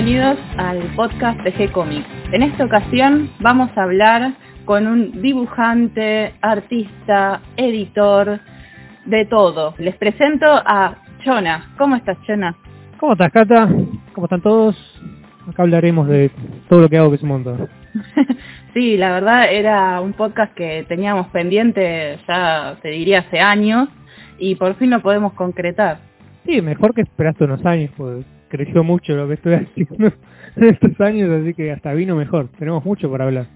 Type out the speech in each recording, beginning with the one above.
Bienvenidos al podcast de G-Comics. En esta ocasión vamos a hablar con un dibujante, artista, editor, de todo. Les presento a Chona. ¿Cómo estás, Chona? ¿Cómo estás, Cata? ¿Cómo están todos? Acá hablaremos de todo lo que hago que es un montón. sí, la verdad era un podcast que teníamos pendiente ya, te diría, hace años y por fin lo podemos concretar. Sí, mejor que esperaste unos años, pues creció mucho lo que estoy haciendo en estos años, así que hasta vino mejor. Tenemos mucho por hablar.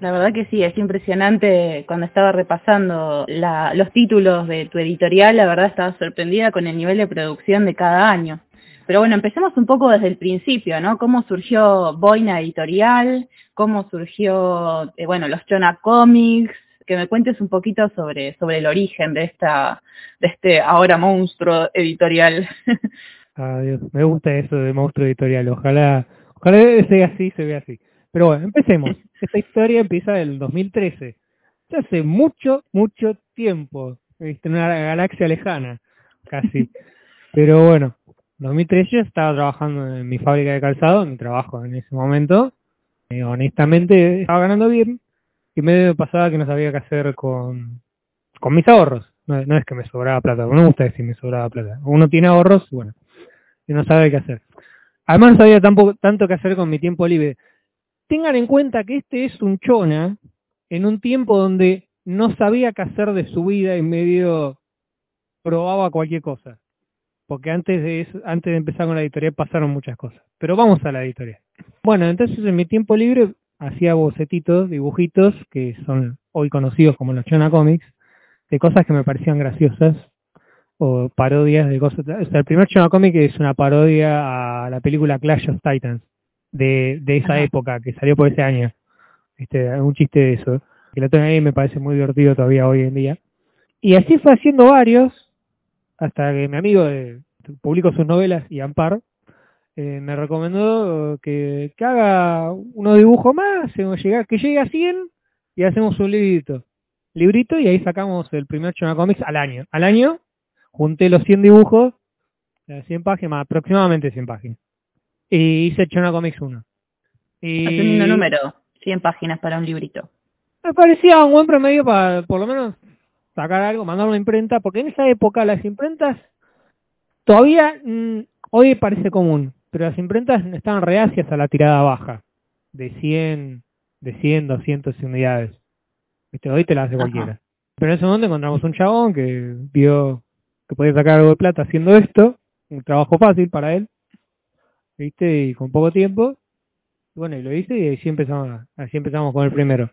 La verdad que sí, es impresionante. Cuando estaba repasando los títulos de tu editorial, la verdad estaba sorprendida con el nivel de producción de cada año. Pero bueno, empecemos un poco desde el principio, ¿no? ¿Cómo surgió Boina Editorial? ¿Cómo surgió, eh, bueno, los Chona Comics? Que me cuentes un poquito sobre, sobre el origen de esta, de este ahora monstruo editorial. Dios, me gusta eso de monstruo editorial. Ojalá, ojalá sea así, se vea así. Pero bueno, empecemos. Esta historia empieza del 2013. Ya hace mucho, mucho tiempo. En una galaxia lejana, casi. Pero bueno, 2013 yo estaba trabajando en mi fábrica de calzado, en mi trabajo en ese momento. Y honestamente estaba ganando bien y me pasaba que no sabía qué hacer con, con mis ahorros. No, no es que me sobraba plata, no me gusta decir me sobraba plata. Uno tiene ahorros, bueno, y no sabe qué hacer. Además no sabía tampoco, tanto qué hacer con mi tiempo libre. Tengan en cuenta que este es un chona en un tiempo donde no sabía qué hacer de su vida y medio probaba cualquier cosa. Porque antes de, eso, antes de empezar con la editorial pasaron muchas cosas. Pero vamos a la editorial. Bueno, entonces en mi tiempo libre hacía bocetitos, dibujitos, que son hoy conocidos como los Chona Comics, de cosas que me parecían graciosas, o parodias de cosas. O sea, el primer Chona Comic es una parodia a la película Clash of Titans de, de esa época que salió por ese año. Este, un chiste de eso, que lo tengo ahí me parece muy divertido todavía hoy en día. Y así fue haciendo varios, hasta que mi amigo de, publicó sus novelas y Ampar eh, me recomendó que, que haga unos dibujos más, que llegue a 100 y hacemos un librito. Librito y ahí sacamos el primer Chona Comics al año. Al año junté los 100 dibujos, 100 páginas, aproximadamente 100 páginas y hice Chona Comics 1. Y... un número, 100 páginas para un librito. Me parecía un buen promedio para por lo menos sacar algo, mandar una imprenta, porque en esa época las imprentas todavía mm, hoy parece común, pero las imprentas estaban reacias a la tirada baja, de 100, de 100, 200 unidades. ¿Viste? Hoy te la hace cualquiera. Pero en ese momento encontramos un chabón que vio que podía sacar algo de plata haciendo esto, un trabajo fácil para él, ¿viste? Y con poco tiempo. Bueno, y lo hice y así empezamos, así empezamos con el primero.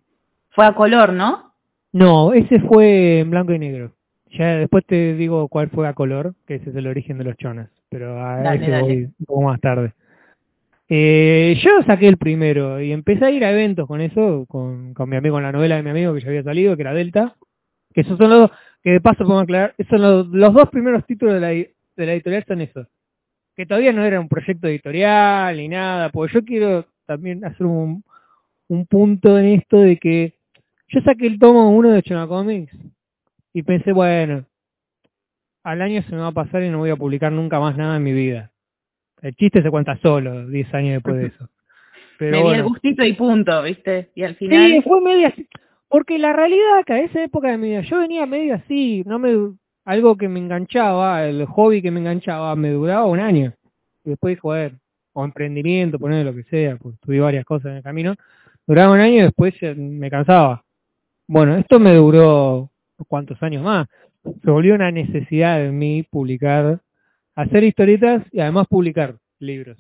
Fue a color, ¿no? No, ese fue en blanco y negro. Ya después te digo cuál fue a color, que ese es el origen de los chonas, pero a ese voy un poco más tarde. Eh, yo saqué el primero y empecé a ir a eventos con eso, con, con mi amigo, con la novela de mi amigo que ya había salido, que era Delta, que esos son los que de paso podemos aclarar, son los, los dos primeros títulos de la, de la editorial son esos que todavía no era un proyecto editorial ni nada, porque yo quiero también hacer un, un punto en esto de que yo saqué el tomo uno de Chona Comics y pensé, bueno, al año se me va a pasar y no voy a publicar nunca más nada en mi vida. El chiste se cuenta solo, 10 años después de eso. Pero me di el gustito y punto, ¿viste? Y al final... Sí, fue medio así. Porque la realidad que a esa época de mi vida, yo venía medio así, no me algo que me enganchaba, el hobby que me enganchaba, me duraba un año. Y después, joder, o emprendimiento, poner lo que sea, pues tuve varias cosas en el camino, duraba un año y después me cansaba. Bueno, esto me duró cuántos años más. Se volvió una necesidad de mí publicar, hacer historietas y además publicar libros.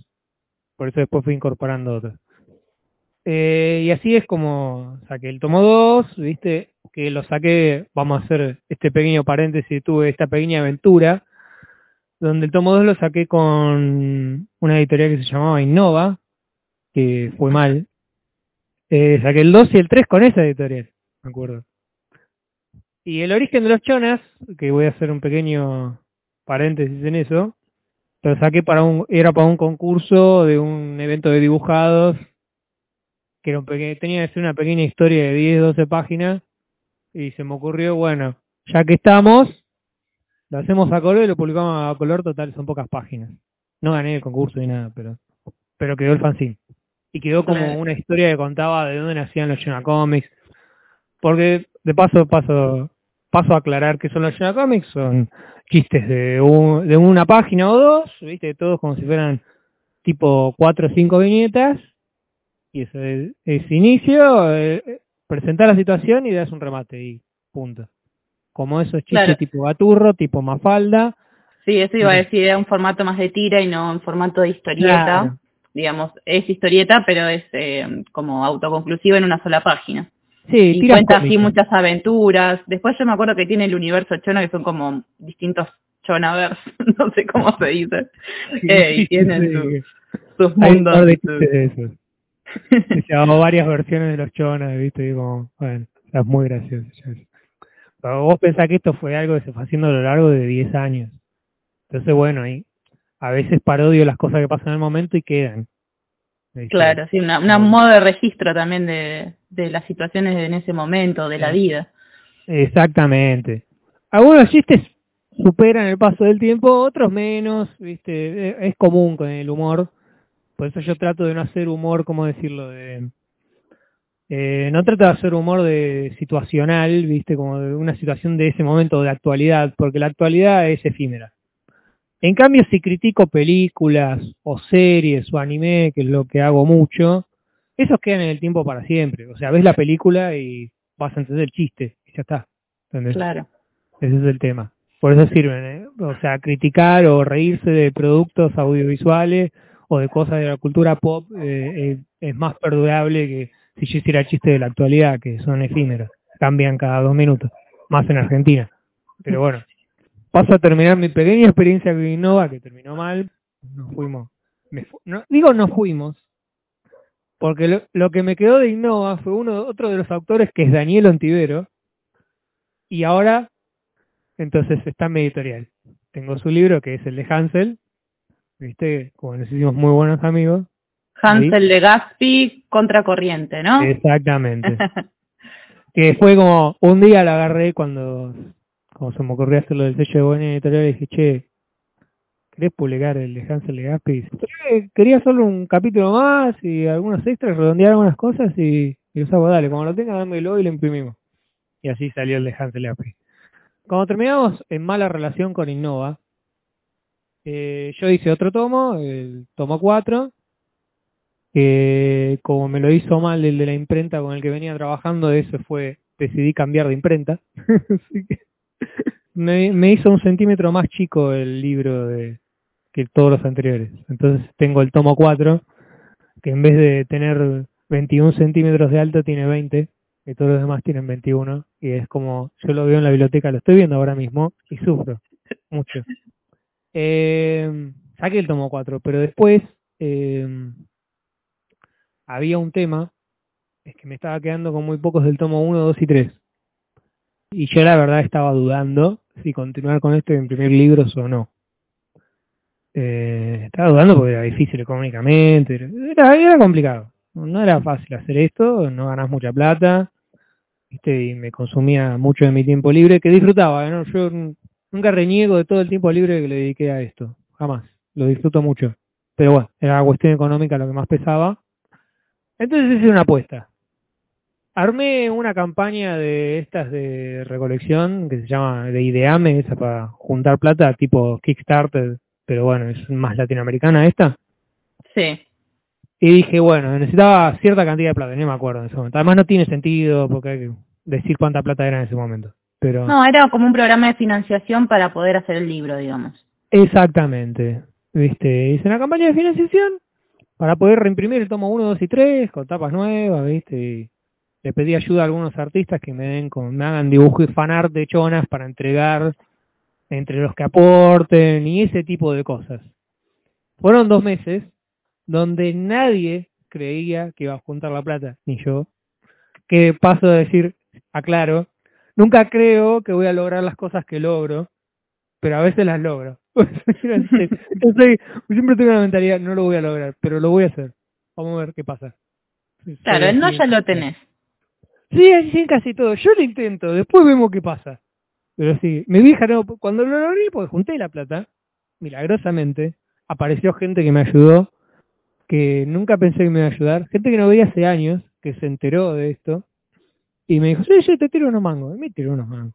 Por eso después fui incorporando otros. Eh, y así es como saqué el tomo 2, ¿viste? que lo saqué, vamos a hacer este pequeño paréntesis, tuve esta pequeña aventura, donde el tomo 2 lo saqué con una editorial que se llamaba Innova, que fue mal. Eh, saqué el 2 y el 3 con esa editorial, me acuerdo. Y el origen de los chonas, que voy a hacer un pequeño paréntesis en eso, lo saqué para un, era para un concurso de un evento de dibujados, que era un tenía que ser una pequeña historia de 10, 12 páginas, y se me ocurrió, bueno, ya que estamos, lo hacemos a color y lo publicamos a color, total, son pocas páginas. No gané el concurso ni nada, pero pero quedó el fanzine. Y quedó como una historia que contaba de dónde nacían los Jonah Comics. Porque, de paso, paso, paso a aclarar que son los Jonah Comics, son chistes de, un- de una página o dos, viste, todos como si fueran tipo cuatro o cinco viñetas, y eso es, es inicio, eh, eh, presentar la situación y das un remate, y punto. Como esos chistes Claro. tipo gaturro, tipo mafalda, Sí, eso iba a decir, era un formato más de tira y no en formato de historieta. Claro. Digamos, es historieta, pero es eh, como autoconclusiva en una sola página. Sí, y cuenta así muchas aventuras. Después yo me acuerdo que tiene el universo Chona, que son como distintos Chonavers, no sé cómo se dice. Eh, y tienen Sí. sus mundos. Se llamó varias versiones de los chonas, ¿viste? Y como, bueno, es muy gracioso. Pero vos pensás que esto fue algo que se fue haciendo a lo largo de 10 años. Entonces, bueno, ahí a veces parodio las cosas que pasan en el momento y quedan. ¿viste? Claro, sí, una, una modo de registro también de, de las situaciones en ese momento, de la vida. Exactamente. Algunos chistes superan el paso del tiempo, otros menos, ¿viste? Es común con el humor. Por eso yo trato de no hacer humor, ¿cómo decirlo? De, eh, no trato de hacer humor de situacional, ¿viste? Como de una situación de ese momento de actualidad, porque la actualidad es efímera. En cambio, si critico películas o series o anime, que es lo que hago mucho, esos quedan en el tiempo para siempre. O sea, ves la película y vas a entender el chiste y ya está. ¿Entendés? Claro. Ese es el tema. Por eso sirven, ¿eh? O sea, criticar o reírse de productos audiovisuales de cosas de la cultura pop eh, eh, es más perdurable que si yo hiciera chistes de la actualidad, que son efímeros, cambian cada dos minutos, más en Argentina. Pero bueno, paso a terminar mi pequeña experiencia con Innova, que terminó mal. Nos fuimos. me no, digo fuimos, porque lo, lo que me quedó de Innova fue uno otro de los autores que es Daniel Ontivero, y ahora, entonces está en mi editorial. Tengo su libro, que es el de Hansel, ¿viste? Como nos hicimos muy buenos amigos. Hansel de Gaspi, contracorriente, ¿no? Exactamente. que fue como, un día la agarré cuando, como se me ocurrió hacer lo del sello de buena editorial, y dije, che, ¿querés publicar el de Hansel de Gaspi? Y dice, "Eh, quería solo un capítulo más y algunos extras, redondear algunas cosas y, y los hago, dale, cuando lo tenga, dámelo y lo imprimimos. Y así salió el de Hansel de Gaspi. Cuando terminamos en mala relación con Innova, eh, yo hice otro tomo, el tomo 4, que como me lo hizo mal el de la imprenta con el que venía trabajando, eso fue, decidí cambiar de imprenta. Así que me, hizo un centímetro más chico el libro de, que todos los anteriores. Entonces tengo el tomo 4, que en vez de tener 21 centímetros de alto, tiene 20, que todos los demás tienen 21, y es como, yo lo veo en la biblioteca, lo estoy viendo ahora mismo, y sufro mucho. Eh, saqué el tomo 4, pero después eh, había un tema, es que me estaba quedando con muy pocos del tomo 1, 2 y 3. Y yo la verdad estaba dudando si continuar con esto y imprimir libros o no. Eh, estaba dudando porque era difícil económicamente, era, era complicado. No era fácil hacer esto, no ganas mucha plata, ¿viste? y me consumía mucho de mi tiempo libre, que disfrutaba, ¿no? Yo nunca reniego de todo el tiempo libre que le dediqué a esto, jamás, lo disfruto mucho. Pero bueno, era la cuestión económica lo que más pesaba. Entonces hice una apuesta. Armé una campaña de estas de recolección que se llama de Ideame, esa para juntar plata, tipo Kickstarter, pero bueno, es más latinoamericana esta. Sí. Y dije, bueno, necesitaba cierta cantidad de plata, no me acuerdo en ese momento. Además no tiene sentido porque hay que decir cuánta plata era en ese momento. Pero No, era como un programa de financiación para poder hacer el libro, digamos. exactamente. ¿Viste? Hice una campaña de financiación para poder reimprimir el tomo 1, 2 y 3 con tapas nuevas, ¿viste? Y le pedí ayuda a algunos artistas que me den con, me hagan dibujos y fanart de chonas para entregar entre los que aporten y ese tipo de cosas. Fueron dos meses donde nadie creía que iba a juntar la plata, ni yo. Que paso a decir, aclaro, nunca creo que voy a lograr las cosas que logro, pero a veces las logro. Yo soy- siempre tengo una mentalidad, no lo voy a lograr, pero lo voy a hacer. Vamos a ver qué pasa. Claro, el no ya lo tenés. Sí, así en casi todo. Yo lo intento, después vemos qué pasa. Pero sí, mi vieja no, cuando lo logré, porque junté la plata, milagrosamente, apareció gente que me ayudó que nunca pensé que me iba a ayudar, gente que no veía hace años, que se enteró de esto, y me dijo, sí, sí, te tiro unos mangos, y me tiró unos mangos.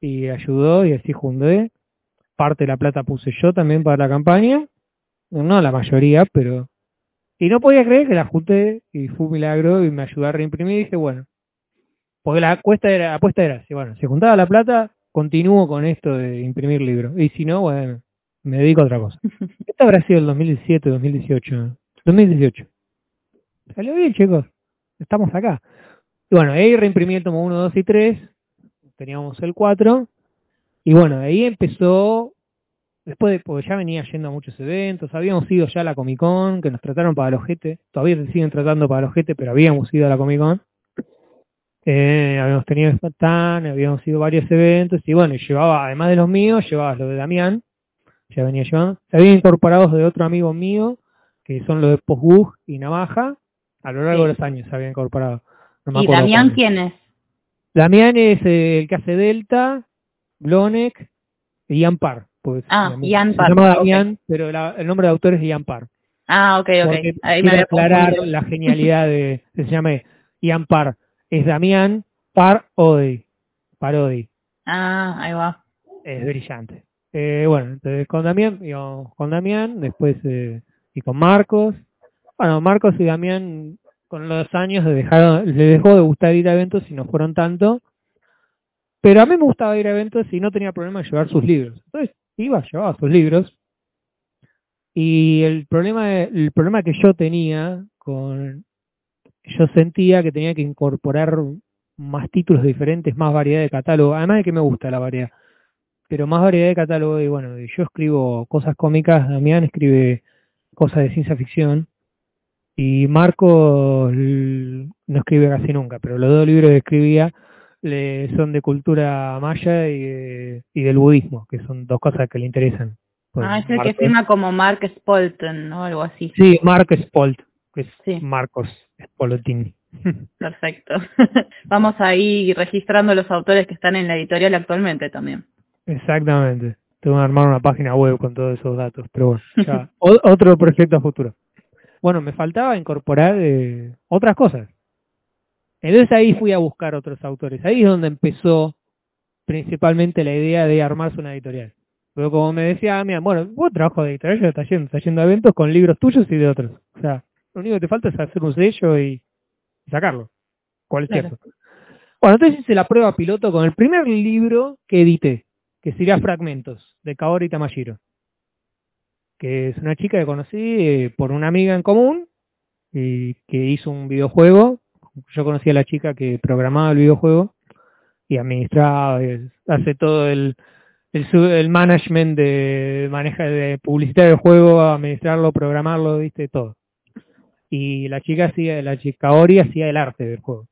Y ayudó y así junté. Parte de la plata puse yo también para la campaña, no la mayoría, pero... Y no podía creer que la junté y fue un milagro y me ayudó a reimprimir y dije, bueno, porque la apuesta era, la apuesta era, si bueno, si juntaba la plata, continúo con esto de imprimir libros. Y si no, bueno, me dedico a otra cosa. Esto habrá sido el 2017, 2018. 2018. Salió bien, chicos. Estamos acá. Y bueno, ahí reimprimí el tomo 1, 2 y 3. Teníamos el 4. Y bueno, ahí empezó, después de, porque ya venía yendo a muchos eventos, habíamos ido ya a la Comic Con, que nos trataron para los GT, todavía se siguen tratando para los GT, pero habíamos ido a la Comic Con. Eh, habíamos tenido Spartan, habíamos ido a varios eventos, y bueno, llevaba, además de los míos, llevaba los de Damián, ya venía llevando. Se habían incorporado de otro amigo mío, que son los de Postbug y Navaja, a lo largo Sí. de los años se había incorporado. No me ¿Y Damián quién es? Damián es eh, el que hace Delta, Blonek y Ian Parr. Pues, Ah, Ian se Parr, llama ok. Damián, pero la- el nombre de autor es Ian Parr. Ah, ok, ok. Porque Ahí me quiero había aclarar confundido. la genialidad de, se llama Ian Parr. Es Damián Parr Odi. Parodi. Ah, ahí va. Es brillante. Eh, bueno, entonces con Damián, digamos, con Damián, después eh, y con Marcos. Bueno, Marcos y Damián con los años le dejaron, le dejó de gustar ir a eventos y no fueron tanto. Pero a mí me gustaba ir a eventos y no tenía problema en llevar sus libros. Entonces iba, llevaba sus libros. Y el problema, el problema que yo tenía con, yo sentía que tenía que incorporar más títulos diferentes, más variedad de catálogo. Además de que me gusta la variedad pero más variedad de catálogo y bueno, yo escribo cosas cómicas, Damián escribe cosas de ciencia ficción y Marco l- no escribe casi nunca, pero los dos libros que escribía le, son de cultura maya y, de- y del budismo, que son dos cosas que le interesan. Pues Ah, es el que firma como Mark Spolten o algo así. Sí, Marco Spolt, que es Sí. Marcos Spolotin. Perfecto. Vamos ahí registrando los autores que están en la editorial actualmente también. Exactamente. Tengo que armar una página web con todos esos datos, pero bueno, ya, otro proyecto a futuro. Bueno, me faltaba incorporar eh, otras cosas. Entonces ahí fui a buscar otros autores. Ahí es donde empezó principalmente la idea de armarse una editorial. Pero como me decía, ah, mira, bueno, vos trabajo de editorial, ya está yendo, está yendo a eventos con libros tuyos y de otros. O sea, lo único que te falta es hacer un sello y sacarlo. ¿Cuál es Claro. cierto? Bueno, entonces hice la prueba piloto con el primer libro que edité, que sería Fragmentos, de Kaori Tamashiro. Que es una chica que conocí eh, por una amiga en común y que hizo un videojuego. Yo conocí a la chica que programaba el videojuego y administraba, hace todo el, el, management de maneja de publicitar el juego, administrarlo, programarlo, viste, todo. Y la chica hacía, la chica Kaori hacía el arte del juego.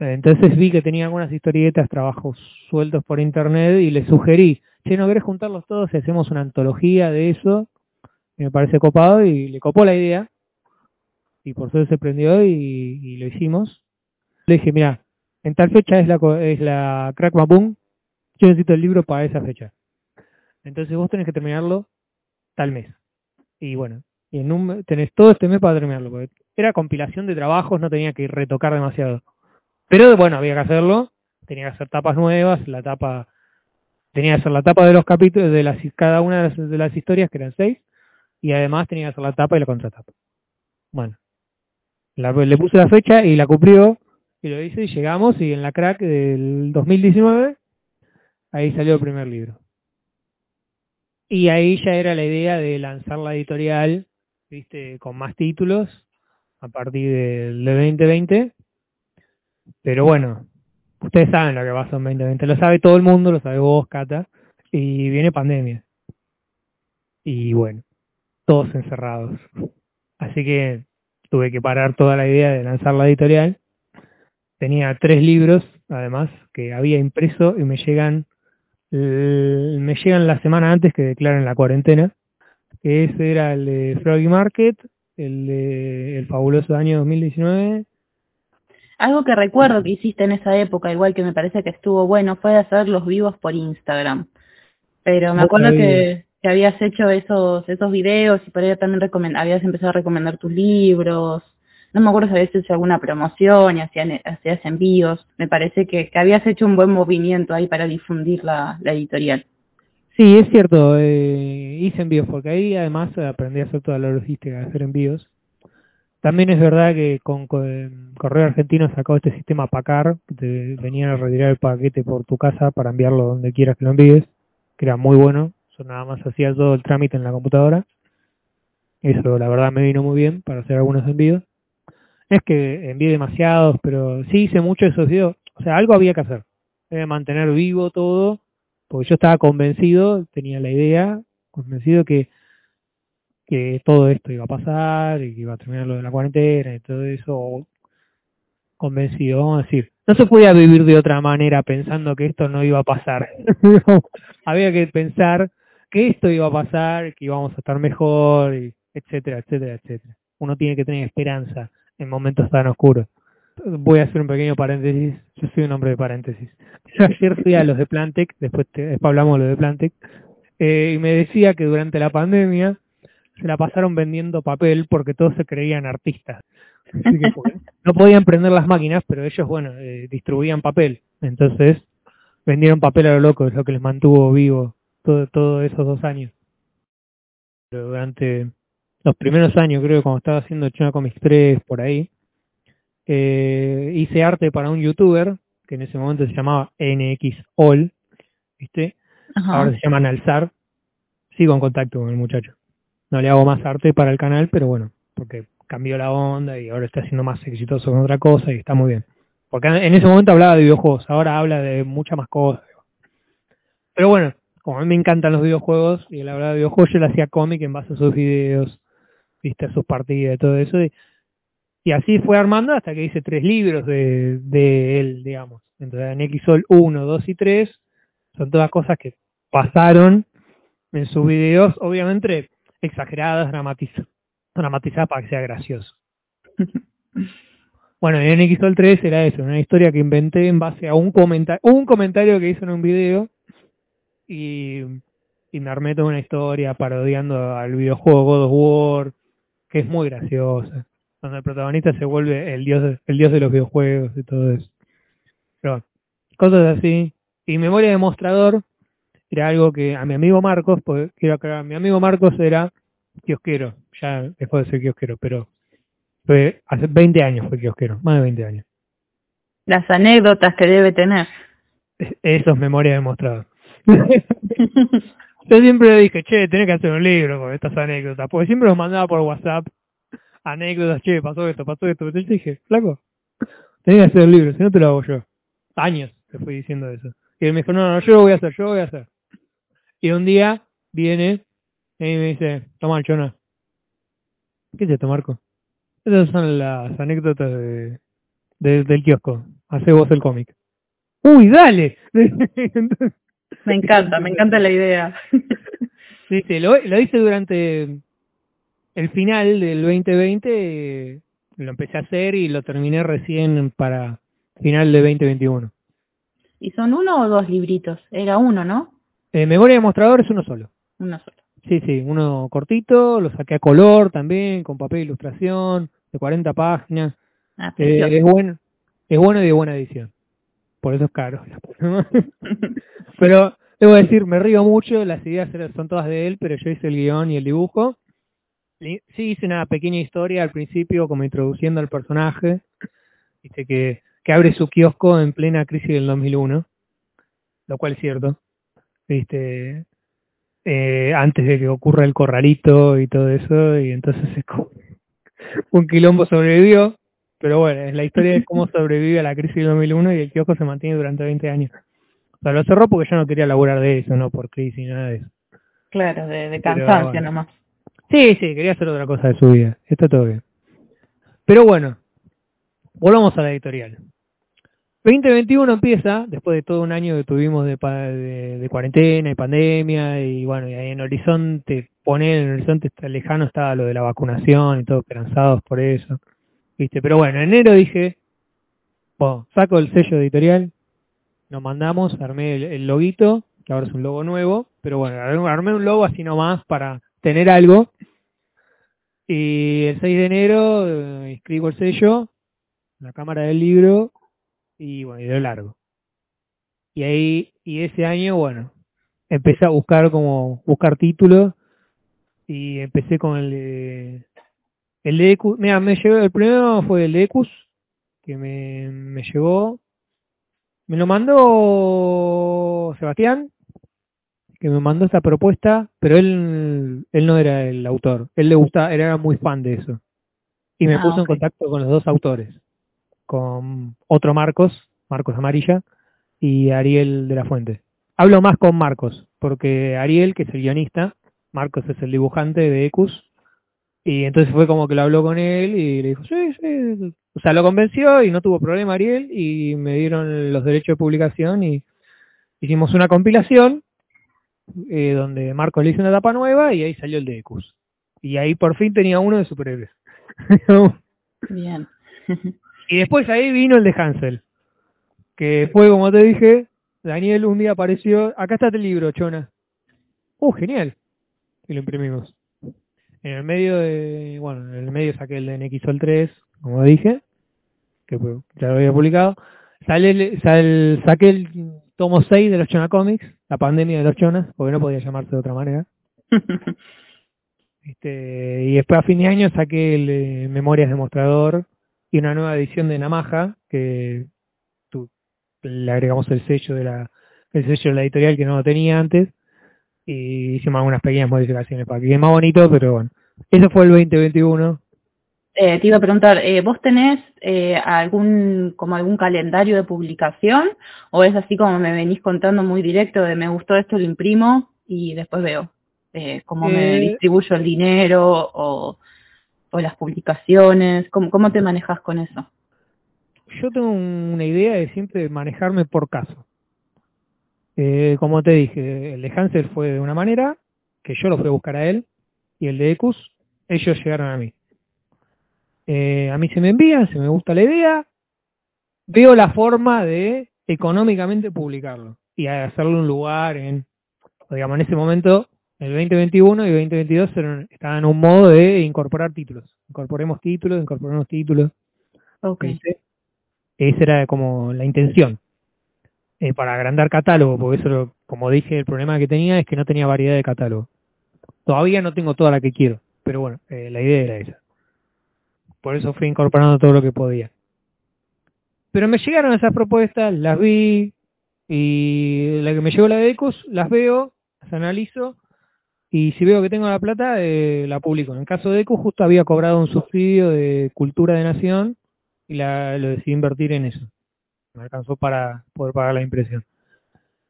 Entonces vi que tenía algunas historietas, trabajos sueltos por internet y le sugerí, che, ¿no querés juntarlos todos y hacemos una antología de eso? Me parece copado y le copó la idea. Y por eso se prendió y, lo hicimos. Le dije, mira, en tal fecha es la, es Crack Maboom, yo necesito el libro para esa fecha. Entonces vos tenés que terminarlo tal mes. Y bueno, tenés todo este mes para terminarlo. Porque era compilación de trabajos, no tenía que retocar demasiado. Pero bueno, había que hacerlo, tenía que hacer tapas nuevas, la tapa, tenía que hacer la tapa de los capítulos, de las, cada una de las, historias, que eran seis, y además tenía que hacer la tapa y la contratapa. Bueno, le puse la fecha y la cumplió, y lo hice y llegamos, y en la crack del 2019, ahí salió el primer libro. Y ahí ya era la idea de lanzar la editorial, viste, con más títulos, a partir del de 2020, pero bueno, ustedes saben lo que pasó en 2020. Lo sabe todo el mundo, lo sabe vos, Cata. Y viene pandemia. Y bueno, todos encerrados. Así que tuve que parar toda la idea de lanzar la editorial. Tenía tres libros, además, que había impreso y me llegan me llegan la semana antes que declaren la cuarentena. Que ese era el de Froggy Market, el de El Fabuloso Año 2019 Algo que recuerdo que hiciste en esa época, igual que me parece que estuvo bueno, fue hacer los vivos por Instagram. Pero me acuerdo que, que habías hecho esos esos videos y por ahí también habías empezado a recomendar tus libros. No me acuerdo si habías hecho alguna promoción y hacían, hacías envíos. Me parece que, que habías hecho un buen movimiento ahí para difundir la, la editorial. Sí, es cierto, eh, hice envíos porque ahí además aprendí a hacer toda la logística de hacer envíos. También es verdad que con, Correo Argentino sacó este sistema PACAR, que te venían a retirar el paquete por tu casa para enviarlo donde quieras que lo envíes, que era muy bueno, eso nada más hacía todo el trámite en la computadora. Eso la verdad me vino muy bien para hacer algunos envíos. Es que envié demasiados, pero sí hice mucho esos videos. O sea, algo había que hacer. Debe mantener vivo todo porque yo estaba convencido, tenía la idea, convencido que, que todo esto iba a pasar y que iba a terminar lo de la cuarentena y todo eso, convencido, vamos a decir. No se podía vivir de otra manera pensando que esto no iba a pasar. Había que pensar que esto iba a pasar, que íbamos a estar mejor, y etcétera, etcétera, etcétera. Uno tiene que tener esperanza en momentos tan oscuros voy a hacer un pequeño paréntesis. Yo soy un hombre de paréntesis. Yo ayer fui a los de Plantec, después, después hablamos de los de Plantec, eh, y me decía que durante la pandemia se la pasaron vendiendo papel porque todos se creían artistas. no podían prender las máquinas, pero ellos, bueno, eh, distribuían papel. Entonces, vendieron papel a lo loco, es lo que les mantuvo vivo todos todo esos dos años. Pero durante los primeros años, creo, cuando estaba haciendo China Comics 3 por ahí, eh, hice arte para un youtuber, que en ese momento se llamaba NXOL, ¿viste? Ahora se llama Nalzar. Sigo en contacto con el muchacho. No le hago más arte para el canal, pero bueno, porque cambió la onda y ahora está siendo más exitoso con otra cosa y está muy bien. Porque en ese momento hablaba de videojuegos, ahora habla de muchas más cosas. Pero bueno, como a mí me encantan los videojuegos y él hablaba de videojuegos, yo le hacía cómic en base a sus videos, viste, sus partidas y todo eso. Y y así fue armando hasta que hice tres libros de, de él, digamos. Entonces en XOL 1, 2 y 3 son todas cosas que pasaron en sus videos, obviamente exageradas, dramatizadas, dramatizadas para que sea gracioso. Bueno, en XOL 3 era eso, una historia que inventé en base a un comentario, un comentario que hice en un video y, y me armé toda una historia parodiando al videojuego God of War, que es muy graciosa donde el protagonista se vuelve el dios, el dios de los videojuegos y todo eso. Pero cosas así. Y memoria de mostrador era algo que a mi amigo Marcos, pues quiero aclarar, mi amigo Marcos era kiosquero, ya dejó de ser kiosquero, pero fue hace 20 años fue kiosquero, más de 20 años. Las anécdotas que debe tener. Eso es memoria de mostrador. Yo siempre le dije, che, tenés que hacer un libro con estas anécdotas, porque siempre los mandaba por WhatsApp anécdotas, che, pasó esto, pasó esto. Pero yo dije, flaco, tenés que hacer el libro, si no te lo hago yo. Años te fui diciendo eso. Y él me dijo, no, no, yo lo voy a hacer, yo lo voy a hacer. Y un día viene y me dice, toma, chona. ¿Qué es esto, Marco? Esas son las anécdotas de, del kiosco. Hace vos el cómic. ¡Uy, dale! me encanta, me encanta la idea. sí, sí, lo, lo hice durante el final del 2020 lo empecé a hacer y lo terminé recién para final de 2021. ¿Y son uno o dos libritos? Era uno, ¿no? Eh, Memoria de mostrador es uno solo. Uno solo. Sí, sí, uno cortito, lo saqué a color también, con papel de ilustración, de 40 páginas. Ah, eh, es bueno, es bueno y de buena edición. Por eso es caro. pero debo decir, me río mucho, las ideas son todas de él, pero yo hice el guion y el dibujo Sí, hice una pequeña historia al principio, como introduciendo al personaje, dice que, que abre su kiosco en plena crisis del 2001, lo cual es cierto. Viste, eh, antes de que ocurra el corralito y todo eso, y entonces es como, un quilombo sobrevivió, pero bueno, la historia es cómo sobrevive a la crisis del 2001 y el kiosco se mantiene durante 20 años. O sea, lo cerró porque ya no quería laburar de eso, no por crisis ni nada de eso. Claro, de, de cansancio nomás. Sí, sí, quería hacer otra cosa de su vida. Está todo bien. Pero bueno, volvamos a la editorial. 2021 empieza, después de todo un año que tuvimos de, cuarentena y pandemia, y bueno, y ahí en Horizonte, poner en Horizonte está lejano estaba lo de la vacunación y todos esperanzados por eso. ¿Viste? Pero bueno, en enero dije, bueno, saco el sello editorial, nos mandamos, armé el, el loguito, que ahora es un logo nuevo, pero bueno, armé un logo así nomás para tener algo. Y el 6 de enero eh, escribo el sello, la cámara del libro y bueno, y lo largo. Y ahí, y ese año, bueno, empecé a buscar como, buscar títulos y empecé con el de, el de Ecus. Mira, me llegó, el primero fue el de Ecus, que me, me llegó, me lo mandó Sebastián, que me mandó esta propuesta, pero él, él no era el autor, él le gustaba, era muy fan de eso. Y me Ah, puso en contacto con los dos autores, con otro Marcos, Marcos Amarilla, y Ariel de la Fuente. Hablo más con Marcos, porque Ariel, que es el guionista, Marcos es el dibujante de Ecus, y entonces fue como que lo habló con él y le dijo, sí, sí, o sea, lo convenció y no tuvo problema Ariel y me dieron los derechos de publicación y hicimos una compilación eh, donde Marcos le hizo una tapa nueva y ahí salió el de Ecus. Y ahí por fin tenía uno de superhéroes. Bien. y después ahí vino el de Hansel, que fue como te dije, Daniel un día apareció, acá está el libro, Chona. Uh, genial. Y lo imprimimos. En el medio de, bueno, en el medio saqué el de NXOL 3, como dije, que ya lo había publicado. Sale, el- sal- saqué el tomo 6 de los Chona Comics, la pandemia de los Chonas, porque no podía llamarse de otra manera. Este, y después a fin de año saqué el eh, Memorias de Mostrador y una nueva edición de Namaja, que tu- le agregamos el sello de la el sello de la editorial que no lo tenía antes y hicimos algunas pequeñas modificaciones para que quede más bonito, pero bueno. Eso fue el 2021. Eh, te iba a preguntar, eh, ¿vos tenés eh, algún como algún calendario de publicación o es así como me venís contando muy directo de me gustó esto, lo imprimo y después veo cómo me distribuyo el dinero o, o las publicaciones? ¿Cómo, ¿Cómo te manejas con eso? Yo tengo una idea de siempre manejarme por caso. Eh, como te dije, el de Hansel fue de una manera, que yo lo fui a buscar a él, y el de Ecus, ellos llegaron a mí. Eh, a mí se me envían, se me gusta la idea, veo la forma de económicamente publicarlo y hacerle un lugar en, digamos, en ese momento, el 2021 y 2022 eran- estaban en un modo de incorporar títulos. Incorporemos títulos, incorporemos títulos. Ok. ¿viste? Esa era como la intención. Eh, para agrandar catálogo, porque eso, como dije, el problema que tenía es que no tenía variedad de catálogo. Todavía no tengo toda la que quiero, pero bueno, eh, la idea era esa. Por eso fui incorporando todo lo que podía. Pero me llegaron esas propuestas, las vi, y la que me llegó la de Ecos, las veo, las analizo, y si veo que tengo la plata, eh, la publico. En el caso de Ecos, justo había cobrado un subsidio de Cultura de Nación, y la, lo decidí invertir en eso. Me alcanzó para poder pagar la impresión.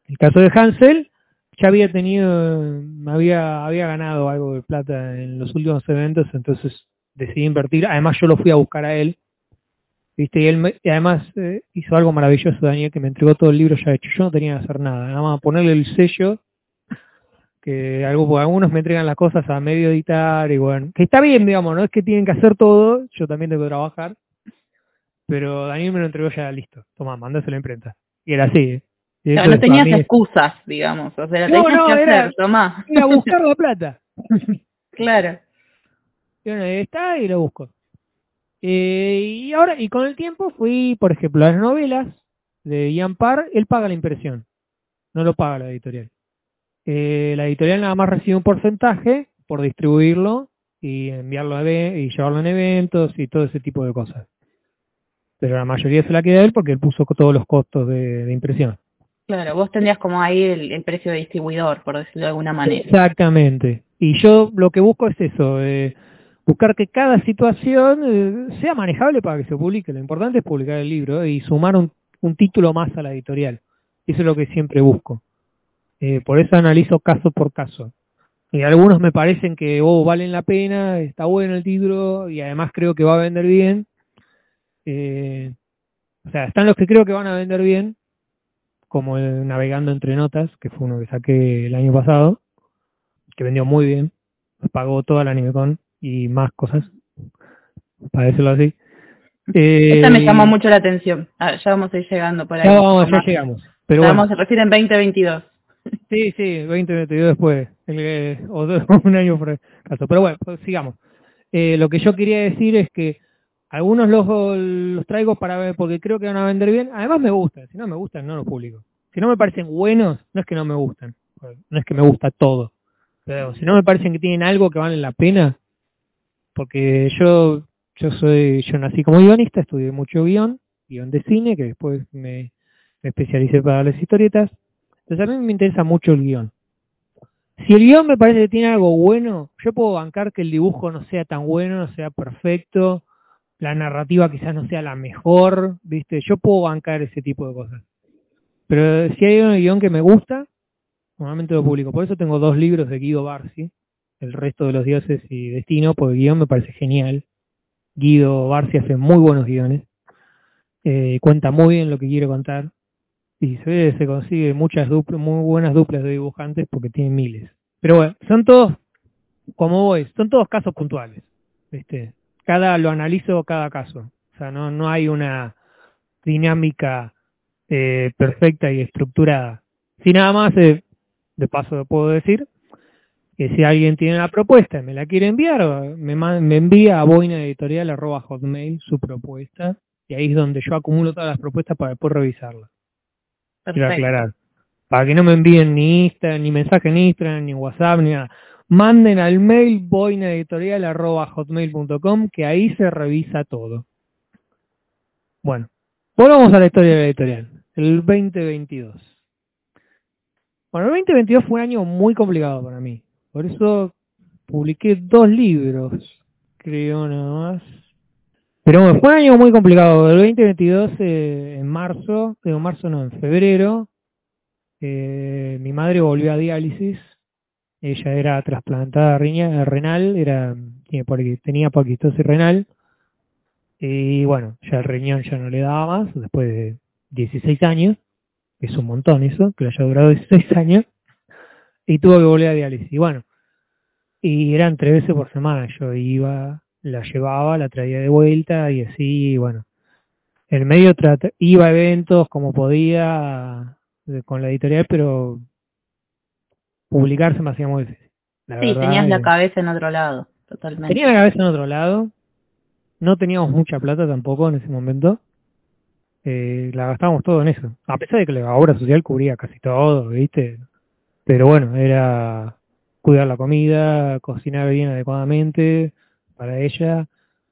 El caso de Hansel, ya había tenido, había, había ganado algo de plata en los últimos eventos, entonces decidí invertir. Además, yo lo fui a buscar a él. ¿Viste? Y él me- y además eh, hizo algo maravilloso, Daniel, que me entregó todo el libro ya hecho. Yo no tenía que hacer nada, nada más ponerle el sello, que algo, algunos me entregan las cosas a medio editar, y bueno, que está bien, digamos, no es que tienen que hacer todo, yo también tengo que trabajar, pero Daniel me lo entregó ya listo. Toma, mandáselo a la imprenta. Y era así, ¿eh? Y eso no tenías es- excusas, digamos. O sea, la No, tenías no, que era- hacer, tomá. a buscar la plata. Claro. Y bueno, ahí está y lo busco. Eh, y ahora, y con el tiempo fui, por ejemplo, las novelas de Ian Parr, él paga la impresión, no lo paga la editorial. Eh, la editorial nada más recibe un porcentaje por distribuirlo y enviarlo a y llevarlo en eventos y todo ese tipo de cosas. Pero la mayoría se la queda él porque él puso todos los costos de, de impresión. Claro, vos tendrías como ahí el, el precio de distribuidor, por decirlo de alguna manera. Exactamente. Y yo lo que busco es eso, eh, buscar que cada situación eh, sea manejable para que se publique. Lo importante es publicar el libro y sumar un, un título más a la editorial. Eso es lo que siempre busco. Eh, por eso analizo caso por caso. Y algunos me parecen que oh, valen la pena, está bueno el título y además creo que va a vender bien. Eh, o sea, están los que creo que van a vender bien, como el Navegando entre Notas, que fue uno que saqué el año pasado, que vendió muy bien, pagó toda la AnimeCon y más cosas, para decirlo así. Eh, Esta me llamó mucho la atención. Ah, ya vamos a ir llegando por ahí. Ya, vamos, ya llegamos. Pero Estamos bueno, recién en 2022. Sí, sí, 2022 después, el, o un año por caso. Pero bueno, pues sigamos. Eh, lo que yo quería decir es que algunos los, los traigo para ver, porque creo que van a vender bien. Además me gustan, si no me gustan no los publico. Si no me parecen buenos, no es que no me gustan, no es que me gusta todo. Pero si no me parecen que tienen algo que vale la pena, porque yo yo soy yo nací como guionista, estudié mucho guion, guion de cine, que después me, me especialicé para las historietas. Entonces a mí me interesa mucho el guion. Si el guion me parece que tiene algo bueno, yo puedo bancar que el dibujo no sea tan bueno, no sea perfecto, la narrativa quizás no sea la mejor, ¿viste? Yo puedo bancar ese tipo de cosas. Pero si hay un guion que me gusta, normalmente lo publico. Por eso tengo dos libros de Guido Barsi, El resto de los dioses y Destino, porque el guion me parece genial. Guido Barsi hace muy buenos guiones, eh, cuenta muy bien lo que quiere contar, y se, se consigue muchas duplas, muy buenas duplas de dibujantes porque tiene miles. Pero bueno, son todos, como vos, son todos casos puntuales. ¿viste? cada lo analizo cada caso. O sea, no, no hay una dinámica eh, perfecta y estructurada. Si nada más, eh, de paso puedo decir, que si alguien tiene una propuesta y me la quiere enviar, me, me envía a boinaeditorial.hotmail su propuesta y ahí es donde yo acumulo todas las propuestas para después revisarlas. Quiero aclarar. Para que no me envíen ni Instagram, ni mensaje en Instagram, ni WhatsApp, ni nada manden al mail boinaeditorial.hotmail.com que ahí se revisa todo. Bueno, volvamos a la historia de la editorial, el 2022. Bueno, el 2022 fue un año muy complicado para mí. Por eso publiqué dos libros, creo nada más. Pero fue un año muy complicado. El 2022, eh, en marzo, marzo no, en febrero, eh, mi madre volvió a diálisis ella era trasplantada renal, era tenía poquistosis renal y bueno, ya el riñón ya no le daba más después de 16 años, que es un montón eso, que le haya durado 16 años, y tuvo que volver a diálisis. Y bueno, y eran tres veces por semana, yo iba, la llevaba, la traía de vuelta y así, bueno. En medio iba a eventos como podía con la editorial, pero publicarse me hacía muy difícil. sí, tenías la cabeza en otro lado, totalmente. Tenía la cabeza en otro lado. No teníamos mucha plata tampoco en ese momento. Eh, la gastábamos todo en eso. A pesar de que la obra social cubría casi todo, ¿viste? Pero bueno, era cuidar la comida, cocinar bien adecuadamente para ella,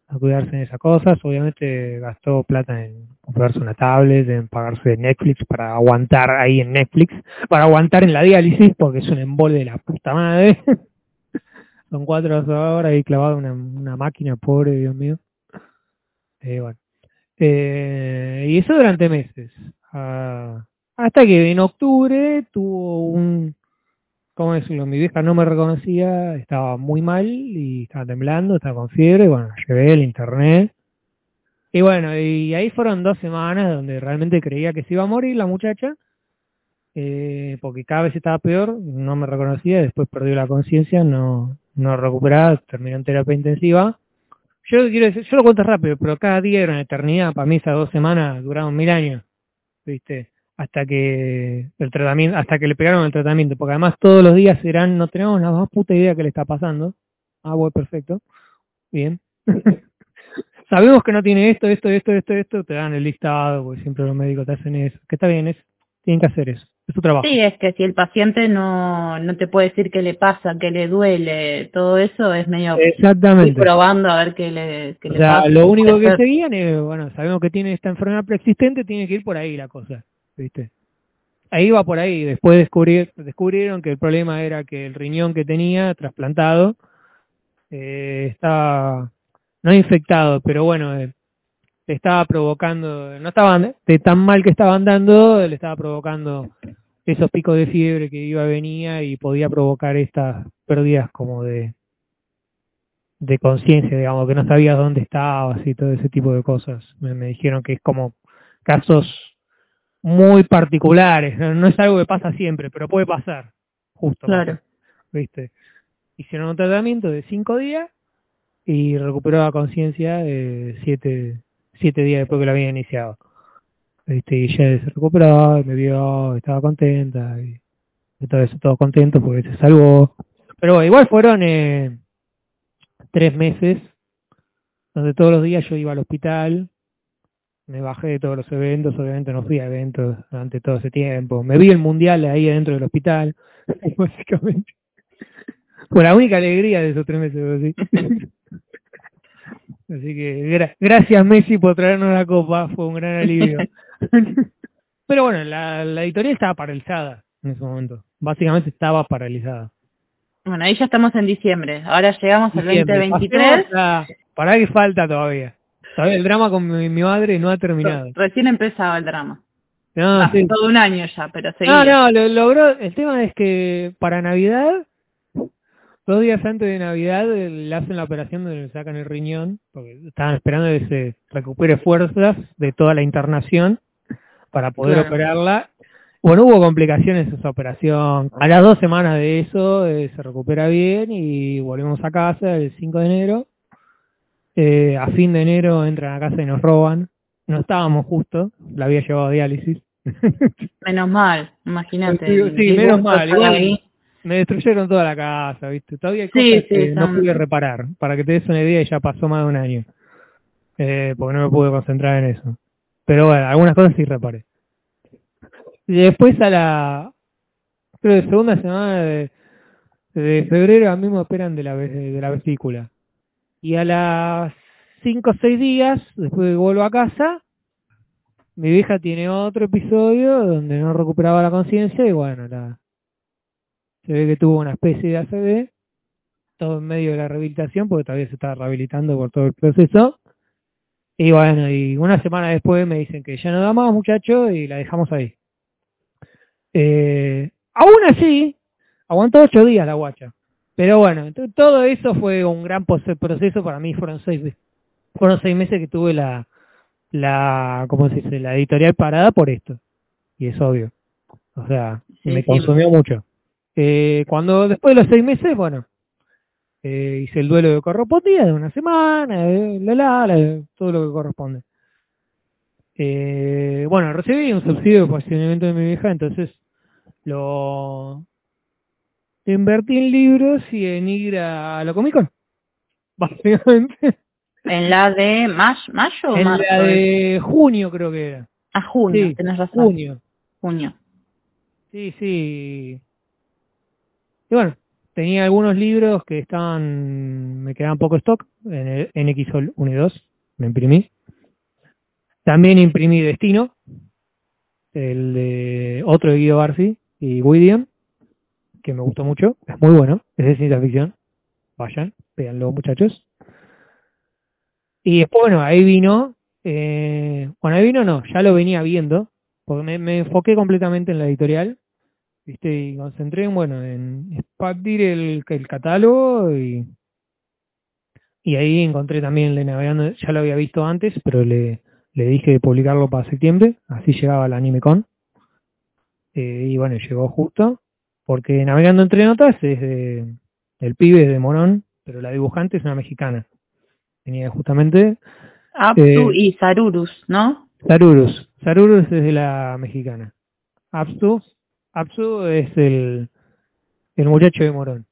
a cuidarse en esas cosas. Obviamente gastó plata en comprarse una tablet, en pagarse Netflix para aguantar ahí en Netflix, para aguantar en la diálisis, porque es un embole de la puta madre. Son cuatro horas ahí clavado una, una máquina, pobre, Dios mío. Eh, bueno. Eh, y eso durante meses. Ah, hasta que en octubre tuvo un ¿cómo decirlo? Mi vieja no me reconocía, estaba muy mal y estaba temblando, estaba con fiebre, bueno, llevé el internet. Y bueno, y ahí fueron dos semanas donde realmente creía que se iba a morir la muchacha, eh, porque cada vez estaba peor, no me reconocía, después perdió la conciencia, no, no recuperaba, terminó en terapia intensiva. Yo quiero decir, yo lo cuento rápido, pero cada día era una eternidad, para mí esas dos semanas duraron mil años, ¿viste? Hasta que el tratamiento, hasta que le pegaron el tratamiento, porque además todos los días serán, no tenemos la más puta idea que le está pasando. Ah, bueno, perfecto. Bien. Sabemos que no tiene esto, esto, esto, esto, esto, te dan el listado, porque siempre los médicos te hacen eso. Que está bien, es, tienen que hacer eso. Es su trabajo. Sí, es que si el paciente no, no te puede decir qué le pasa, qué le duele, todo eso es medio Exactamente. probando a ver qué le, qué o sea, Lo único que seguían es, bueno, sabemos que tiene esta enfermedad preexistente, tiene que ir por ahí la cosa. ¿Viste? Ahí va por ahí, después descubrir, descubrieron que el problema era que el riñón que tenía trasplantado eh, estaba, no infectado, pero bueno, eh, estaba provocando, no estaban de tan mal que estaban dando, le estaba provocando esos picos de fiebre que iba venía y podía provocar estas pérdidas como de de conciencia, digamos, que no sabías dónde estabas y todo ese tipo de cosas. Me dijeron que es como casos muy particulares, no, es algo que pasa siempre, pero puede pasar, justo. Claro. ¿Viste? Hicieron un tratamiento de cinco días y recuperó la conciencia eh, siete, siete días después que lo había iniciado. ¿Viste? Y ya se recuperó, me vio, estaba contenta. Y, todo eso, todos contentos porque se salvó. Pero igual fueron eh, tres meses donde todos los días yo iba al hospital, me bajé de todos los eventos, obviamente no fui a eventos durante todo ese tiempo, me vi el mundial ahí adentro del hospital, básicamente. Fue la única alegría de esos tres meses, así. Así que gracias Messi por traernos la copa, fue un gran alivio. Pero bueno, la, la editorial estaba paralizada en ese momento. Básicamente estaba paralizada. Bueno, ahí ya estamos en diciembre. Ahora llegamos al 2023. Para que falta todavía. El drama con mi, madre no ha terminado. Recién empezaba el drama. No, Hace todo un año ya, pero seguía. No, no, lo logró. El tema es que para Navidad Dos días antes de Navidad le hacen la operación donde le sacan el riñón, porque estaban esperando que se recupere fuerzas de toda la internación para poder operarla. Bueno, hubo complicaciones en esa operación. A las dos semanas de eso eh, se recupera bien y volvemos a casa el 5 de enero. Eh, a fin de enero entran a casa y nos roban. No estábamos justo, la había llevado a diálisis. Menos mal, imagínate. Sí, menos mal me destruyeron toda la casa, ¿viste? Todavía hay cosas que no pude reparar. Para que te des una idea, ya pasó más de un año. Eh, porque no me pude concentrar en eso. Pero bueno, algunas cosas sí reparé. Y después a la creo de segunda semana de, de febrero a mí me operan de la, de la vesícula. Y a las cinco o seis días, después de que vuelvo a casa, mi vieja tiene otro episodio donde no recuperaba la conciencia y bueno, la, se ve que tuvo una especie de ACV, todo en medio de la rehabilitación, porque todavía se estaba rehabilitando por todo el proceso. Y bueno, y una semana después me dicen que ya no da más, muchacho, y la dejamos ahí. Eh, aún así, aguantó ocho días la guacha. Pero bueno, todo eso fue un gran proceso para mí, fueron seis, fueron seis meses que tuve la, la, ¿cómo se dice? La editorial parada por esto. Y es obvio. O sea, me consumió mucho. Eh, cuando después de los seis meses, bueno, eh, hice el duelo de correspondía de una semana, eh, la, la, todo lo que corresponde. Eh, bueno, recibí un subsidio de posicionamiento de mi vieja, entonces lo invertí en libros y en ir a la Comic Con, básicamente. ¿En la de mayo, En la de junio creo que era. A junio, tenés razón. Junio. Junio. Sí, sí. Y bueno, tenía algunos libros que estaban, me quedaban poco stock, en el NX 1 y 2, me imprimí. También imprimí Destino, el de otro de Guido Barsi y William, que me gustó mucho, es muy bueno, es de ciencia ficción. Vayan, véanlo muchachos. Y después, bueno, ahí vino, eh, bueno, ahí vino no, ya lo venía viendo, porque me, me enfoqué completamente en la editorial ¿viste? Y concentré en, bueno, en expandir el, el catálogo y, y ahí encontré también el navegando, ya lo había visto antes, pero le, le dije de publicarlo para septiembre, así llegaba el AnimeCon. Eh, y bueno, llegó justo, porque Navegando entre notas es de, el pibe de Morón, pero la dibujante es una mexicana. Tenía justamente... Aptu eh, y Sarurus, ¿no? Sarurus. Sarurus es de la mexicana. Aptu Apsu es el, el muchacho de Morón.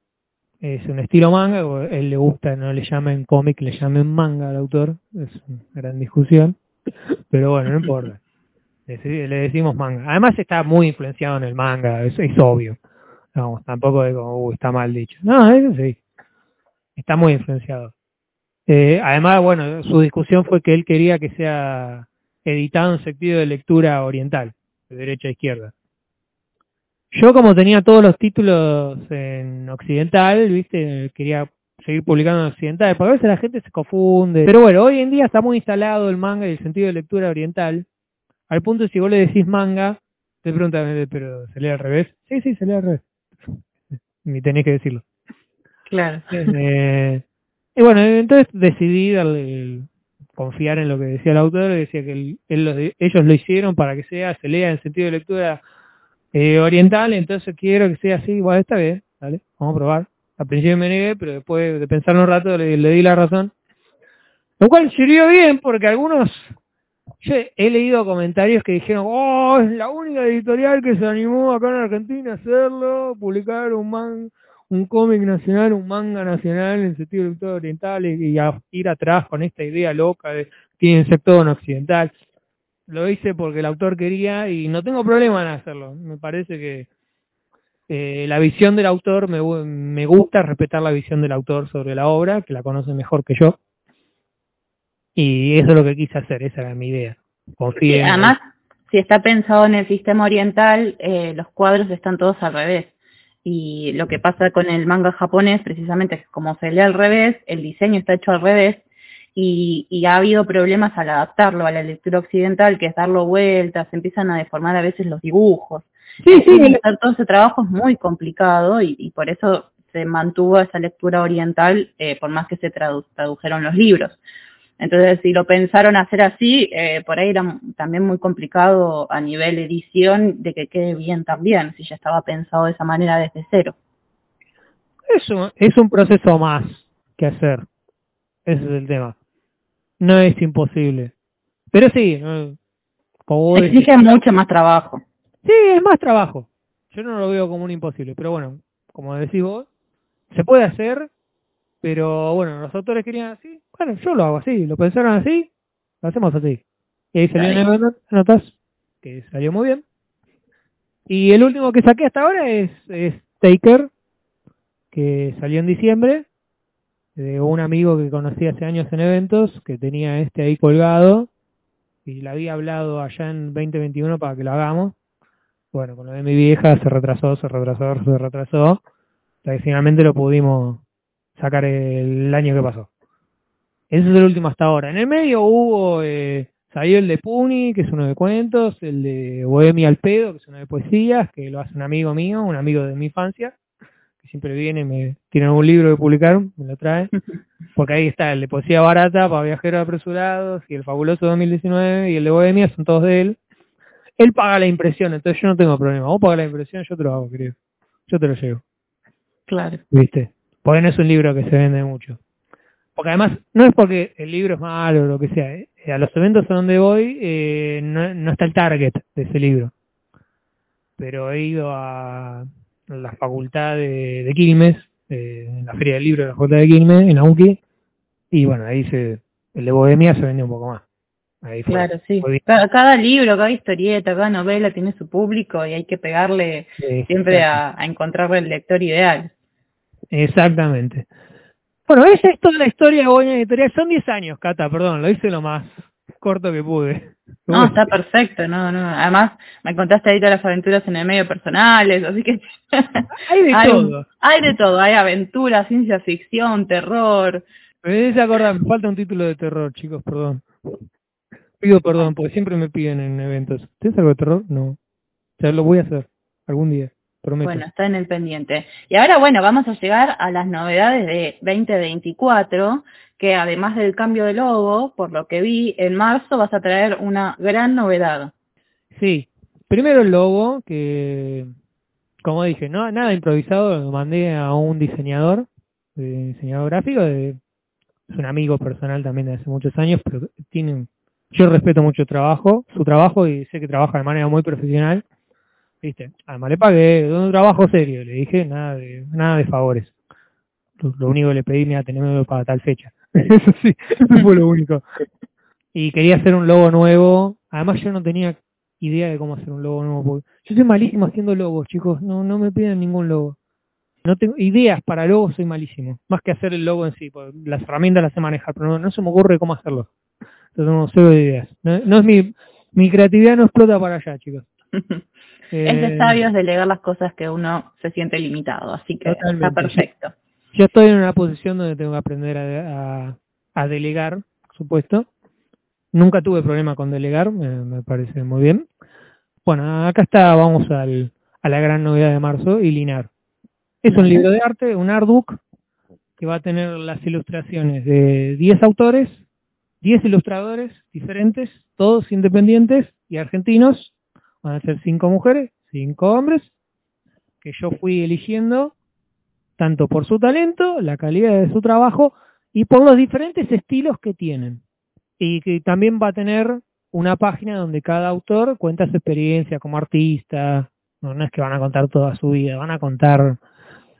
Es un estilo manga, él le gusta, no le llamen cómic, le llamen manga al autor, es una gran discusión, pero bueno, no importa. Le, decimos manga. Además está muy influenciado en el manga, es obvio. Tampoco de como, está mal dicho. No, eso sí. Está muy influenciado. Eh, además, bueno, su discusión fue que él quería que sea editado en sentido de lectura oriental, de derecha a izquierda. Yo como tenía todos los títulos en occidental, viste, quería seguir publicando en occidental, porque a veces la gente se confunde. Pero bueno, hoy en día está muy instalado el manga y el sentido de lectura oriental, al punto de si vos le decís manga, te preguntan, pero ¿se al revés? Sí, sí, se lee al revés. Ni tenés que decirlo. Claro. Eh, y bueno, entonces decidí darle, confiar en lo que decía el autor, decía que ellos lo hicieron para que sea, se lea en sentido de lectura eh, oriental, entonces quiero que sea así, igual esta vez, ¿vale? Vamos a probar. Al principio me negué, pero después de pensar un rato le, di la razón. Lo cual sirvió bien porque algunos Yo he leído comentarios que dijeron, oh, es la única editorial que se animó acá en Argentina a hacerlo, publicar un man, un cómic nacional, un manga nacional en sentido de lector oriental y, a ir atrás con esta idea loca de tiene el sector occidental. Lo hice porque el autor quería y no tengo problema en hacerlo. Me parece que eh, la visión del autor, me, me gusta respetar la visión del autor sobre la obra, que la conoce mejor que yo. Y eso es lo que quise hacer, esa era mi idea. Confíe además, si está pensado en el sistema oriental, eh, los cuadros están todos al revés. Y lo que pasa con el manga japonés, precisamente, es como se lee al revés, el diseño está hecho al revés, y, y, ha habido problemas al adaptarlo a la lectura occidental, que es darlo vueltas, se empiezan a deformar a veces los dibujos. Sí, sí. Hacer todo ese trabajo es muy complicado y, y por eso se mantuvo esa lectura oriental, eh, por más que se tradu tradujeron los libros. Entonces, si lo pensaron hacer así, eh, por ahí era también muy complicado a nivel edición de que quede bien también, si ya estaba pensado de esa manera desde cero. Eso es un proceso más que hacer. Ese es el tema. No es imposible. Pero sí, como exige mucho más trabajo. Sí, es más trabajo. Yo no lo veo como un imposible, pero bueno, como decís vos, se puede hacer, pero bueno, los autores querían así, bueno, yo lo hago así, lo pensaron así, lo hacemos así. Y ahí salió en notas, que salió muy bien. Y el último que saqué hasta ahora es, es Taker, que salió en diciembre, de un amigo que conocí hace años en eventos, que tenía este ahí colgado, y le había hablado allá en 2021 para que lo hagamos. Bueno, con lo de mi vieja se retrasó, se retrasó, se retrasó, hasta que finalmente lo pudimos sacar el año que pasó. Ese es el último hasta ahora. En el medio hubo, eh, salió el de Puni, que es uno de cuentos, el de Bohemia al pedo, que es uno de poesías, que lo hace un amigo mío, un amigo de mi infancia, siempre viene, me tiene un libro que publicaron, me lo trae, porque ahí está el de Poesía Barata para Viajeros Apresurados y el Fabuloso 2019 y el de Bohemia, son todos de él. Él paga la impresión, entonces yo no tengo problema. Vos pagas la impresión, yo te lo hago, querido. Yo te lo llevo. Claro. ¿Viste? Porque no es un libro que se vende mucho. Porque además, no es porque el libro es malo o lo que sea. ¿eh? A los eventos a donde voy, eh, no, no está el target de ese libro. Pero he ido a la facultad de, de Quilmes, eh, en la Feria del Libro de la Facultad de Quilmes, en la y bueno, ahí se, el de Bohemia se vende un poco más. Ahí fue, claro, sí. cada, libro, cada historieta, cada novela tiene su público y hay que pegarle siempre a, a, encontrar el lector ideal. Exactamente. Bueno, esa es toda la historia de Bohemia Editorial. Son 10 años, Cata, perdón, lo hice lo más corto que pude. No, está perfecto, no, no. Además, me contaste ahí todas las aventuras en el medio personales, así que... hay de todo. Hay de todo, hay aventura, ciencia ficción, terror. Me acordar, me falta un título de terror, chicos, perdón. Pido perdón, porque siempre me piden en eventos. ¿Tienes algo de terror? No. Ya lo voy a hacer, algún día. Prometo. Bueno, está en el pendiente. Y ahora, bueno, vamos a llegar a las novedades de 2024, que además del cambio de logo, por lo que vi, en marzo vas a traer una gran novedad. Sí, primero el logo, que como dije, no nada improvisado, lo mandé a un diseñador, diseñador gráfico, de, es un amigo personal también de hace muchos años, pero tiene, yo respeto mucho el trabajo, su trabajo y sé que trabaja de manera muy profesional. Viste, además le pagué, un trabajo serio, le dije nada de, nada de favores. Lo, único que le pedí, mira, tenerlo para tal fecha. Eso sí, eso fue lo único. Y quería hacer un logo nuevo. Además yo no tenía idea de cómo hacer un logo nuevo. Yo soy malísimo haciendo logos, chicos. No, no me piden ningún logo. No tengo ideas para logos, soy malísimo. Más que hacer el logo en sí. Las herramientas las sé manejar, pero no, se me ocurre cómo hacerlo. Entonces no sé de ideas. No, es mi, mi creatividad no explota para allá, chicos. eh, es de sabios delegar las cosas que uno se siente limitado, así que está perfecto yo estoy en una posición donde tengo que aprender a, a, delegar, por supuesto. Nunca tuve problema con delegar, me, parece muy bien. Bueno, acá está, vamos al, a la gran novedad de marzo, Ilinar. Es un libro de arte, un artbook, que va a tener las ilustraciones de 10 autores, 10 ilustradores diferentes, todos independientes y argentinos. Van a ser 5 mujeres, 5 hombres, que yo fui eligiendo tanto por su talento, la calidad de su trabajo y por los diferentes estilos que tienen. Y que también va a tener una página donde cada autor cuenta su experiencia como artista, no, no es que van a contar toda su vida, van a contar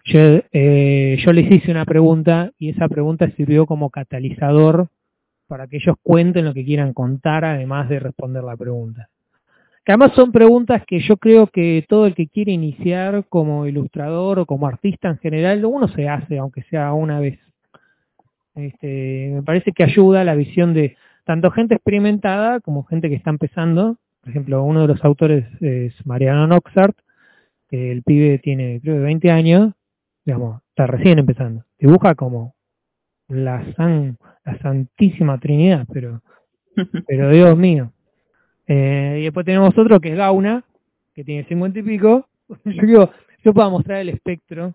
yo, eh, yo les hice una pregunta y esa pregunta sirvió como catalizador para que ellos cuenten lo que quieran contar, además de responder la pregunta. Que además son preguntas que yo creo que todo el que quiere iniciar como ilustrador o como artista en general, uno se hace, aunque sea una vez. Este, me parece que ayuda a la visión de tanto gente experimentada como gente que está empezando. Por ejemplo, uno de los autores es Mariano Noxart, que el pibe tiene creo que 20 años digamos, está recién empezando. Dibuja como la, san, la Santísima Trinidad, pero, pero Dios mío. Eh, y después tenemos otro que es Gauna, que tiene cincuenta y pico. Yo digo, yo puedo mostrar el espectro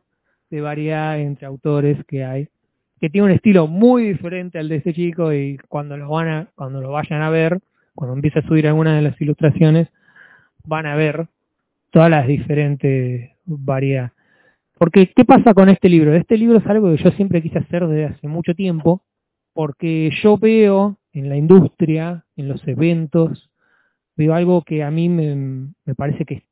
de variedad entre autores que hay, que tiene un estilo muy diferente al de este chico y cuando lo van a, cuando lo vayan a ver, cuando empiece a subir alguna de las ilustraciones, van a ver todas las diferentes variedades. Porque, ¿qué pasa con este libro? Este libro es algo que yo siempre quise hacer desde hace mucho tiempo, porque yo veo en la industria, en los eventos, algo que a mí me, parece que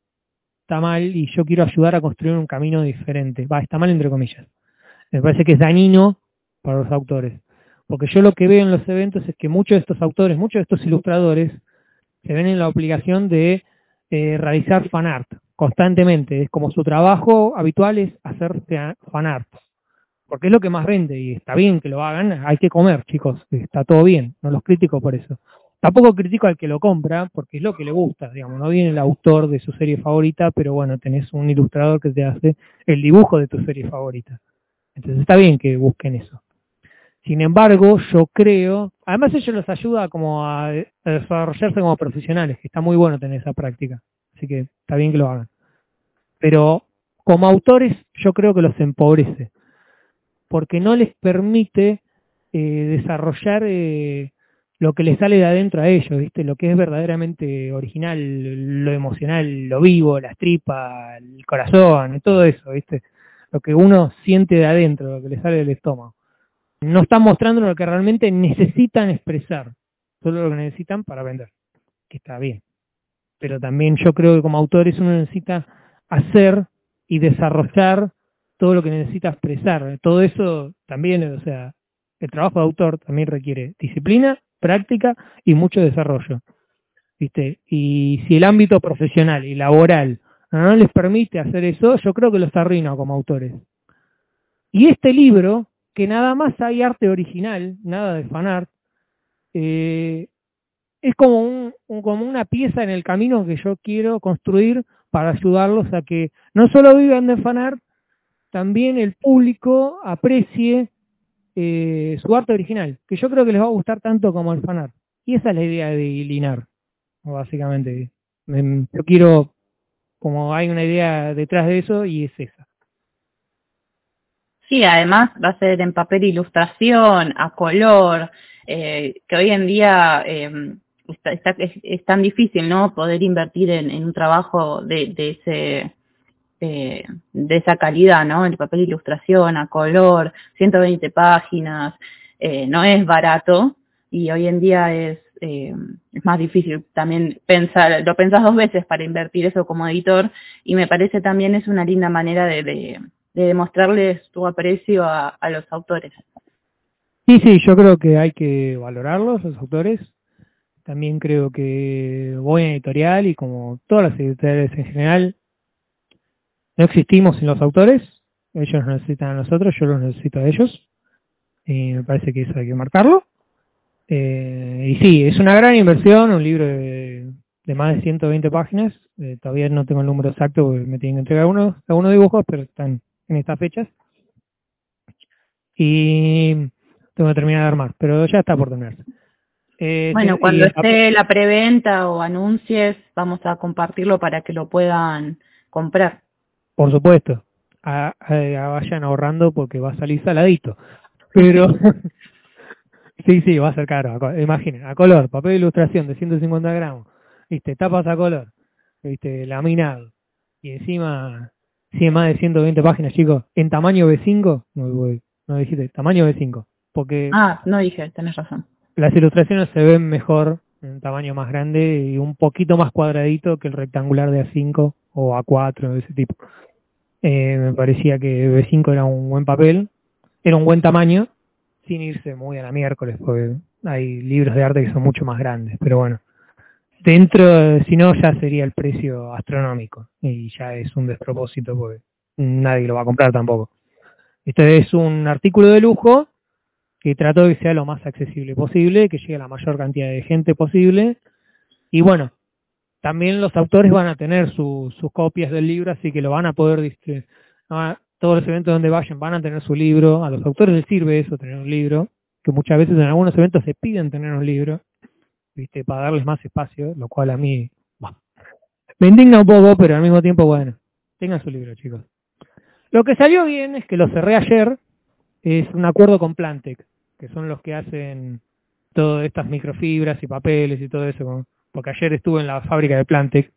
está mal y yo quiero ayudar a construir un camino diferente. Va, está mal entre comillas. Me parece que es dañino para los autores. Porque yo lo que veo en los eventos es que muchos de estos autores, muchos de estos ilustradores, se ven en la obligación de eh, realizar fanart constantemente. Es como su trabajo habitual es hacer fanart. Porque es lo que más vende y está bien que lo hagan. Hay que comer, chicos. Está todo bien. No los critico por eso. Tampoco critico al que lo compra porque es lo que le gusta. Digamos, no viene el autor de su serie favorita, pero bueno, tenés un ilustrador que te hace el dibujo de tu serie favorita. Entonces está bien que busquen eso. Sin embargo, yo creo, además ellos los ayuda como a desarrollarse como profesionales, que está muy bueno tener esa práctica. Así que está bien que lo hagan. Pero como autores yo creo que los empobrece, porque no les permite eh, desarrollar eh, lo que les sale de adentro a ellos, ¿viste? Lo que es verdaderamente original, lo emocional, lo vivo, las tripas, el corazón, todo eso, ¿viste? Lo que uno siente de adentro, lo que les sale del estómago. No están mostrando lo que realmente necesitan expresar, solo lo que necesitan para vender, que está bien pero también yo creo que como autores uno necesita hacer y desarrollar todo lo que necesita expresar. Todo eso también, o sea, el trabajo de autor también requiere disciplina, práctica y mucho desarrollo. ¿Viste? Y si el ámbito profesional y laboral no les permite hacer eso, yo creo que los arruina como autores. Y este libro, que nada más hay arte original, nada de fanart, eh, es como, un, como una pieza en el camino que yo quiero construir para ayudarlos a que no solo vivan de fanart, también el público aprecie eh, su arte original, que yo creo que les va a gustar tanto como el fanart. Y esa es la idea de Linar, básicamente. Yo quiero, como hay una idea detrás de eso, y es esa. Sí, además va a ser en papel ilustración, a color, eh, que hoy en día eh, está, es, tan difícil, ¿no? Poder invertir en, un trabajo de, de ese eh, de esa calidad, ¿no? El papel de ilustración a color, 120 páginas, eh, no es barato y hoy en día es, eh, es más difícil también pensar, lo pensás dos veces para invertir eso como editor y me parece también es una linda manera de, de, de demostrarles tu aprecio a, a los autores. Sí, sí, yo creo que hay que valorarlos, los autores, también creo que voy en editorial y como todas las editoriales en general, no existimos sin los autores, ellos nos necesitan a nosotros, yo los necesito a ellos, y me parece que eso hay que marcarlo. Eh, y sí, es una gran inversión, un libro de, más de 120 páginas, eh, todavía no tengo el número exacto porque me tienen que entregar unos, algunos dibujos, pero están en estas fechas. Y tengo que terminar de armar, pero ya está por terminarse. Eh, bueno, cuando esté la preventa o anuncies, vamos a compartirlo para que lo puedan comprar. Por supuesto. vayan ahorrando porque va a salir saladito. Pero sí, sí, va a ser caro. Imaginen, a color, papel de ilustración de 150 gramos, viste, tapas a color, viste, laminado. Y encima, si más de 120 páginas, chicos, en tamaño B5, no, no dijiste, tamaño B5. Porque... Ah, no dije, tenés razón las ilustraciones se ven mejor un tamaño más grande y un poquito más cuadradito que el rectangular de A5 o A4 de ese tipo. Eh, me parecía que B5 era un buen papel, era un buen tamaño, sin irse muy a la miércoles, porque hay libros de arte que son mucho más grandes, pero bueno, dentro, si no, ya sería el precio astronómico y ya es un despropósito porque nadie lo va a comprar tampoco. Este es un artículo de lujo que trato de que sea lo más accesible posible, que llegue a la mayor cantidad de gente posible. Y bueno, también los autores van a tener sus copias del libro, así que lo van a poder distribuir. Todos los eventos donde vayan van a tener su libro. A los autores les sirve eso, tener un libro, que muchas veces en algunos eventos se piden tener un libro, ¿viste? para darles más espacio, lo cual a mí me indigna un poco, pero al mismo tiempo, bueno, tengan su libro, chicos. Lo que salió bien es que lo cerré ayer, es un acuerdo con Plantec, que son los que hacen todas estas microfibras y papeles y todo eso, porque ayer estuve en la fábrica de Plantec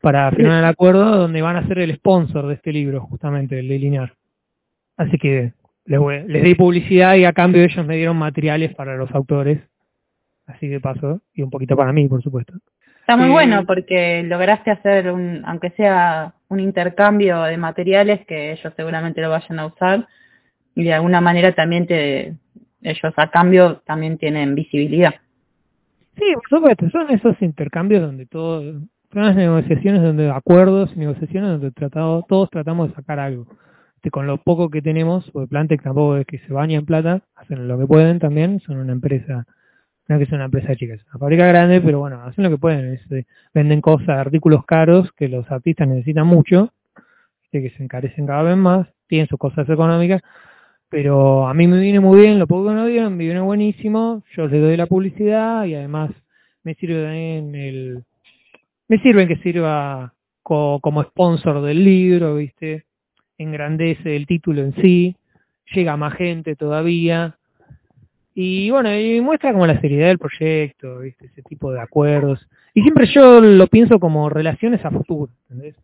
para firmar el acuerdo donde van a ser el sponsor de este libro, justamente, el de Linear. Así que les, les di publicidad y a cambio ellos me dieron materiales para los autores, así de paso, y un poquito para mí, por supuesto. Está muy bueno porque lograste hacer, un, aunque sea un intercambio de materiales que ellos seguramente lo vayan a usar y de alguna manera también te, ellos a cambio también tienen visibilidad. Sí, por supuesto, son esos intercambios donde todo, son las negociaciones donde acuerdos, negociaciones donde tratado, todos tratamos de sacar algo. Este, con lo poco que tenemos, porque Plantec tampoco es que se baña en plata, hacen lo que pueden también, son una empresa, no es que sea una empresa chica, es una fábrica grande, pero bueno, hacen lo que pueden, eh, venden cosas, artículos caros que los artistas necesitan mucho, que se encarecen cada vez más, tienen sus cosas económicas, pero a mí me viene muy bien, lo poco que no dieron, me viene buenísimo, yo le doy la publicidad y además me sirve también el, me sirve que sirva como sponsor del libro, viste, engrandece el título en sí, llega más gente todavía, y bueno, y muestra como la seriedad del proyecto, viste, ese tipo de acuerdos, y siempre yo lo pienso como relaciones a futuro, ¿entendés?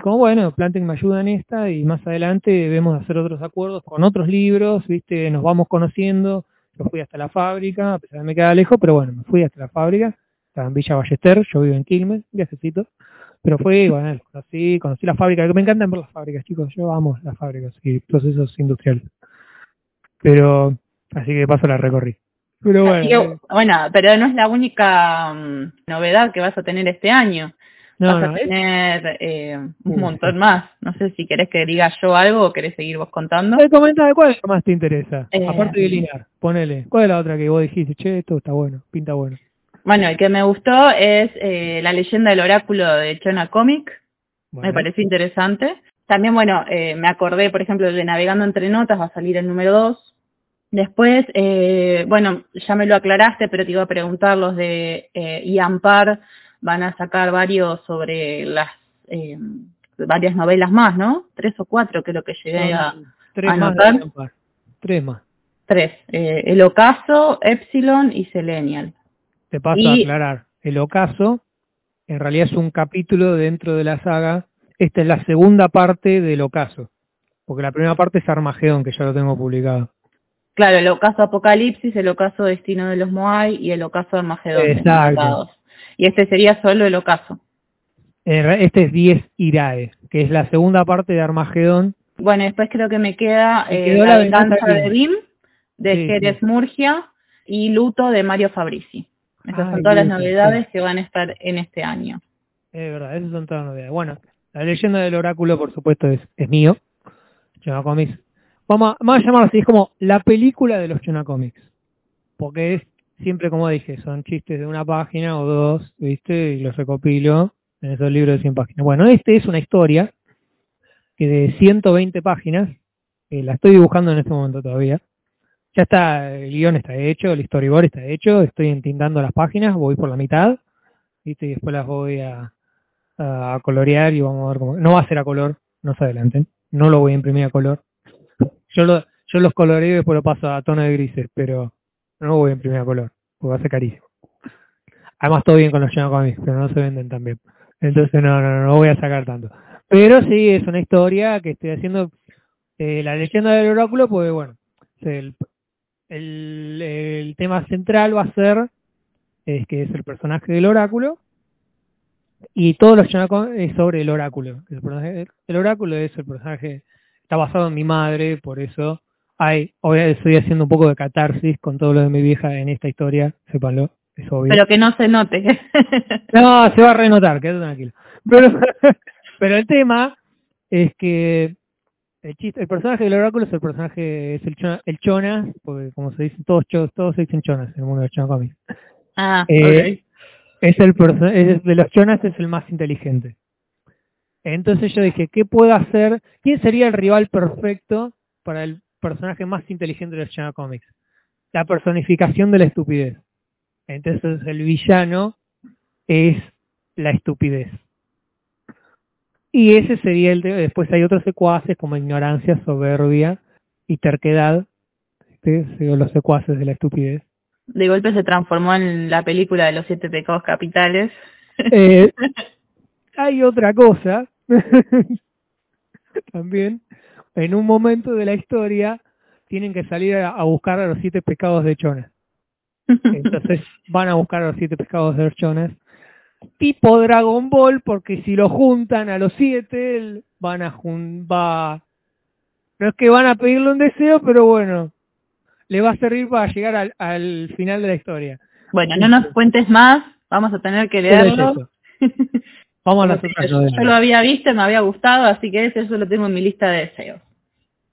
Como bueno, Planting me ayuda en esta y más adelante debemos hacer otros acuerdos con otros libros, viste, nos vamos conociendo, yo fui hasta la fábrica, a pesar de que me queda lejos, pero bueno, me fui hasta la fábrica, estaba en Villa Ballester, yo vivo en Quilmes, viajecito, pero fui, bueno, conocí, conocí la fábrica, que me encantan ver las fábricas, chicos, yo amo las fábricas y procesos industriales. Pero, así que paso la recorrí. Pero bueno. bueno, pero no es la única mm, novedad que vas a tener este año vas a tener eh, un montón más. No sé si querés que diga yo algo o querés seguir vos contando. Eh, comenta cuál es lo más te interesa. Eh, Aparte de linear, ponele. ¿Cuál es la otra que vos dijiste? Che, esto está bueno, pinta bueno. Bueno, el que me gustó es eh, la leyenda del oráculo de Chona Comic. Me pareció interesante. También, bueno, me acordé, por ejemplo, de Navegando entre Notas, va a salir el número 2. Después, bueno, ya me lo aclaraste, pero te iba a preguntar los de eh, Iampar van a sacar varios sobre las eh, varias novelas más, ¿no? Tres o cuatro que lo que llegué a, tres anotar. Más tres más. Tres. Eh, el ocaso, Epsilon y Selenial. Te paso a aclarar. El ocaso en realidad es un capítulo dentro de la saga. Esta es la segunda parte del ocaso. Porque la primera parte es Armagedón, que ya lo tengo publicado. Claro, el ocaso Apocalipsis, el ocaso Destino de los Moai y el ocaso Armagedón. Exacto y este sería solo el ocaso. Este es 10 Irae, que es la segunda parte de Armagedón. Bueno, después creo que me queda eh, La venganza de Bim, de Jerez Murgia, y Luto de Mario Fabrici. Esas son todas las novedades que van a estar en este año. Es verdad, esas son todas las novedades. Bueno, la leyenda del oráculo, por supuesto, es, es mío. Comics. Vamos a, vamos a llamarlo así, es como la película de los Chona Comics. Porque es siempre como dije, son chistes de una página o dos, ¿viste? Y los recopilo en esos libros de 100 páginas. Bueno, este es una historia que de 120 páginas, la estoy dibujando en este momento todavía. Ya está, el guion está hecho, el storyboard está hecho, estoy entintando las páginas, voy por la mitad, ¿viste? Y después las voy a, a colorear y vamos a ver cómo... No va a ser a color, no se adelanten, no lo voy a imprimir a color. Yo, lo, yo los coloreo y después lo paso a tono de grises, pero no voy a imprimir a color, porque va a ser carísimo. Además, todo bien con los Comics, pero no se venden tan bien. Entonces, no, no, no, voy a sacar tanto. Pero sí, es una historia que estoy haciendo. Eh, la leyenda del oráculo, pues bueno, el, el, tema central va a ser es que es el personaje del oráculo, y todos los Shonen es sobre el oráculo. El oráculo es el personaje, está basado en mi madre, por eso hay, hoy estoy haciendo un poco de catarsis con todo lo de mi vieja en esta historia, sépanlo, es obvio. Pero que no se note. no, se va a renotar, quédate tranquilo. Pero, pero el tema es que el, chiste, el personaje del oráculo es el personaje, es el, chona, el Chona, porque como se dice, todos, todos se dicen Chonas en el mundo de Chona Comics. Ah, eh, Es el es, de los Chonas es el más inteligente. Entonces yo dije, ¿qué puedo hacer? ¿Quién sería el rival perfecto para el personaje más inteligente de los Chona Comics? La personificación de la estupidez. Entonces el villano es la estupidez. Y ese sería el... Después hay otros secuaces como ignorancia, soberbia y terquedad. Este, los secuaces de la estupidez. De golpe se transformó en la película de los siete pecados capitales. Eh, hay otra cosa. También, en un momento de la historia, tienen que salir a, buscar a los siete pecados de Chones. Entonces van a buscar a los siete pecados de Chones tipo Dragon Ball, porque si lo juntan a los siete, van a juntar, no es que van a pedirle un deseo, pero bueno, le va a servir para llegar al, al final de la historia. Bueno, no nos cuentes más, vamos a tener que leerlo. vamos a las otras yo, yo lo había visto, me había gustado, así que eso lo tengo en mi lista de deseos.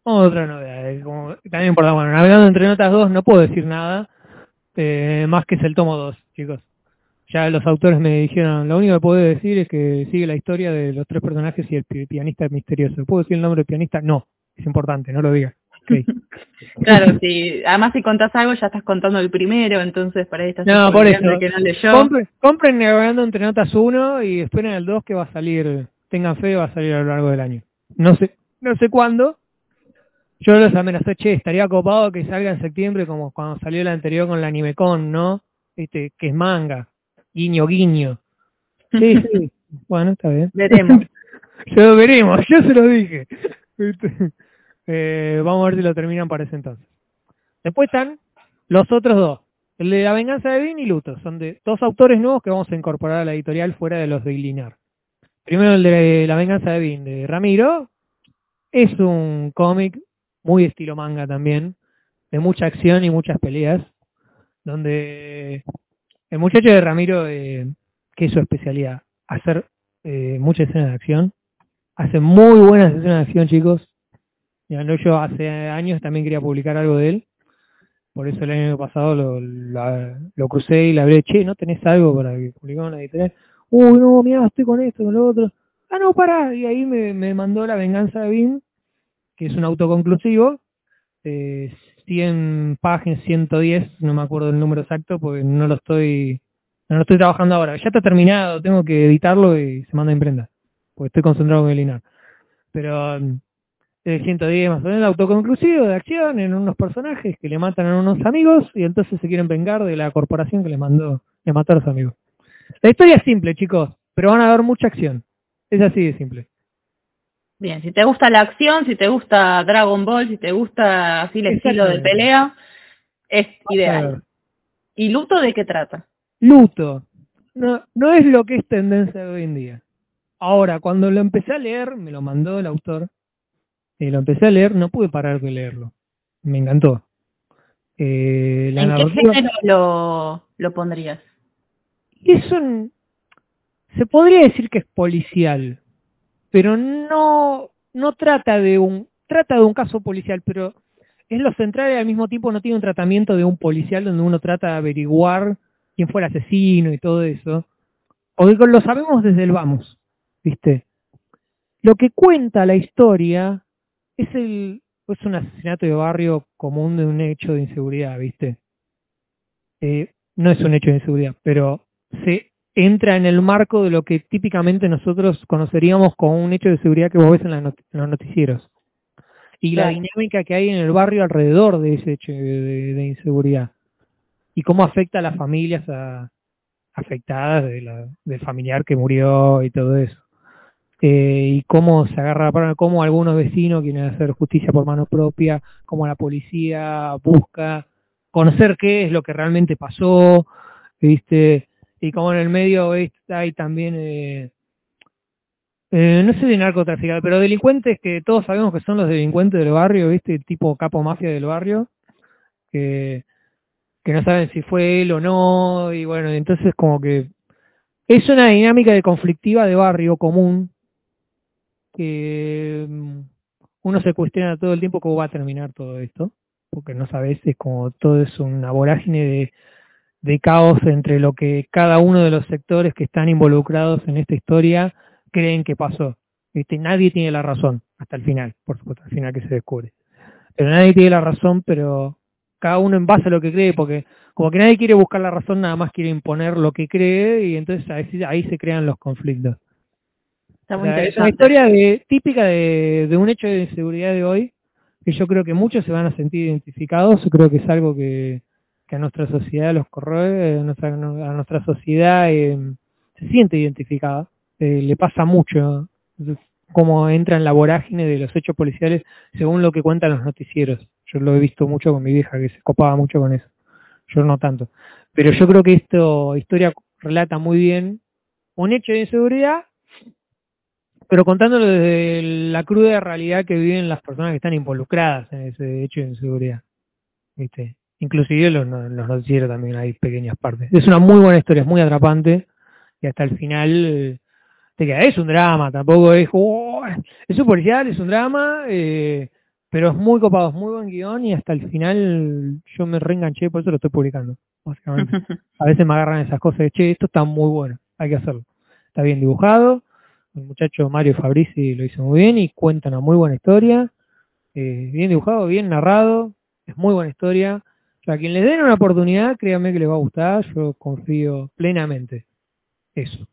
Otra novedad, como, también importa, bueno, navegando entre notas dos no puedo decir nada, eh, más que es el tomo 2, chicos ya los autores me dijeron, lo único que puedo decir es que sigue la historia de los tres personajes y el pianista misterioso. ¿Puedo decir el nombre del pianista? No, es importante, no lo digas. claro, si además si contás algo ya estás contando el primero, entonces para ahí estás no, por eso. que no leyó. Compren, compren Navegando entre Notas 1 y esperen el 2 que va a salir, tengan fe, va a salir a lo largo del año. No sé, no sé cuándo. Yo los amenacé, che, estaría copado que salga en septiembre como cuando salió el anterior con la AnimeCon, ¿no? Este, que es manga Guiño, guiño. Sí, sí. Bueno, está bien. Veremos. ya lo veremos, yo se lo dije. Eh, vamos a ver si lo terminan para ese entonces. Después están los otros dos. El de La venganza de Vin y Luto. Son de dos autores nuevos que vamos a incorporar a la editorial fuera de los de Ilinar. Primero el de La venganza de Vin, de Ramiro. Es un cómic muy estilo manga también, de mucha acción y muchas peleas, donde el muchacho de Ramiro, eh, que es su especialidad, hacer eh, muchas escenas de acción. Hace muy buenas escenas de acción, chicos. No, yo hace años también quería publicar algo de él. Por eso el año pasado lo, crucé y le hablé, che, ¿no tenés algo para que publicamos una editorial? Uy, no, mira, estoy con esto, con lo otro. Ah, no, pará. Y ahí me, me mandó La Venganza de Vin, que es un autoconclusivo. Eh, 100 páginas, 110, no me acuerdo el número exacto porque no lo estoy no lo estoy trabajando ahora. Ya está terminado, tengo que editarlo y se manda a imprenta, porque estoy concentrado en el INAR. Pero es 110 más o menos autoconclusivo de acción en unos personajes que le matan a unos amigos y entonces se quieren vengar de la corporación que les mandó a matar a sus amigos. La historia es simple, chicos, pero van a haber mucha acción. Es así de simple. Bien, si te gusta la acción, si te gusta Dragon Ball, si te gusta así el estilo de pelea, es ideal. ¿Y Luto de qué trata? Luto. No, no es lo que es tendencia de hoy en día. Ahora, cuando lo empecé a leer, me lo mandó el autor, y lo empecé a leer, no pude parar de leerlo. Me encantó. Eh, ¿En qué género lo, lo pondrías? Es un... Se podría decir que es policial pero no, no trata de un, trata de un caso policial, pero es lo central y al mismo tiempo no tiene un tratamiento de un policial donde uno trata de averiguar quién fue el asesino y todo eso. O lo sabemos desde el vamos, ¿viste? Lo que cuenta la historia es el es un asesinato de barrio común de un hecho de inseguridad, ¿viste? Eh, no es un hecho de inseguridad, pero se entra en el marco de lo que típicamente nosotros conoceríamos como un hecho de seguridad que vos ves en, los noticieros. Y la dinámica que hay en el barrio alrededor de ese hecho de, inseguridad. Y cómo afecta a las familias afectadas del familiar que murió y todo eso. Eh, y cómo se agarra, cómo algunos vecinos quieren hacer justicia por mano propia, cómo la policía busca conocer qué es lo que realmente pasó, ¿viste? Y como en el medio hay también, eh, eh, no sé de narcotraficantes, pero delincuentes que todos sabemos que son los delincuentes del barrio, ¿viste? Tipo capo mafia del barrio, que, que no saben si fue él o no, y bueno, entonces como que es una dinámica de conflictiva de barrio común que mm, uno se cuestiona todo el tiempo cómo va a terminar todo esto, porque no sabes, es como todo es una vorágine de, de caos entre lo que cada uno de los sectores que están involucrados en esta historia creen que pasó. Este, nadie tiene la razón hasta el final, por supuesto, al final que se descubre. Pero nadie tiene la razón, pero cada uno en base a lo que cree, porque como que nadie quiere buscar la razón, nada más quiere imponer lo que cree y entonces ahí, ahí se crean los conflictos. Es una historia de, típica de, de un hecho de inseguridad de hoy, que yo creo que muchos se van a sentir identificados, yo creo que es algo que, que a nuestra sociedad los corroe, a nuestra, a nuestra sociedad eh, se siente identificada, eh, le pasa mucho cómo entra en la vorágine de los hechos policiales según lo que cuentan los noticieros. Yo lo he visto mucho con mi vieja, que se copaba mucho con eso. Yo no tanto. Pero yo creo que esto, historia relata muy bien un hecho de inseguridad, pero contándolo desde la cruda realidad que viven las personas que están involucradas en ese hecho de inseguridad. ¿Viste? Inclusive los, los noticieros también hay pequeñas partes. Es una muy buena historia, es muy atrapante y hasta el final eh, te queda, es un drama, tampoco es, oh, es un policial, es un drama, eh, pero es muy copado, es muy buen guion y hasta el final yo me reenganché, por eso lo estoy publicando, básicamente. A veces me agarran esas cosas de, che, esto está muy bueno, hay que hacerlo. Está bien dibujado, el muchacho Mario Fabrici lo hizo muy bien y cuenta una muy buena historia, eh, bien dibujado, bien narrado, es muy buena historia, a quien le den una oportunidad, créanme que les va a gustar, yo confío plenamente. Eso.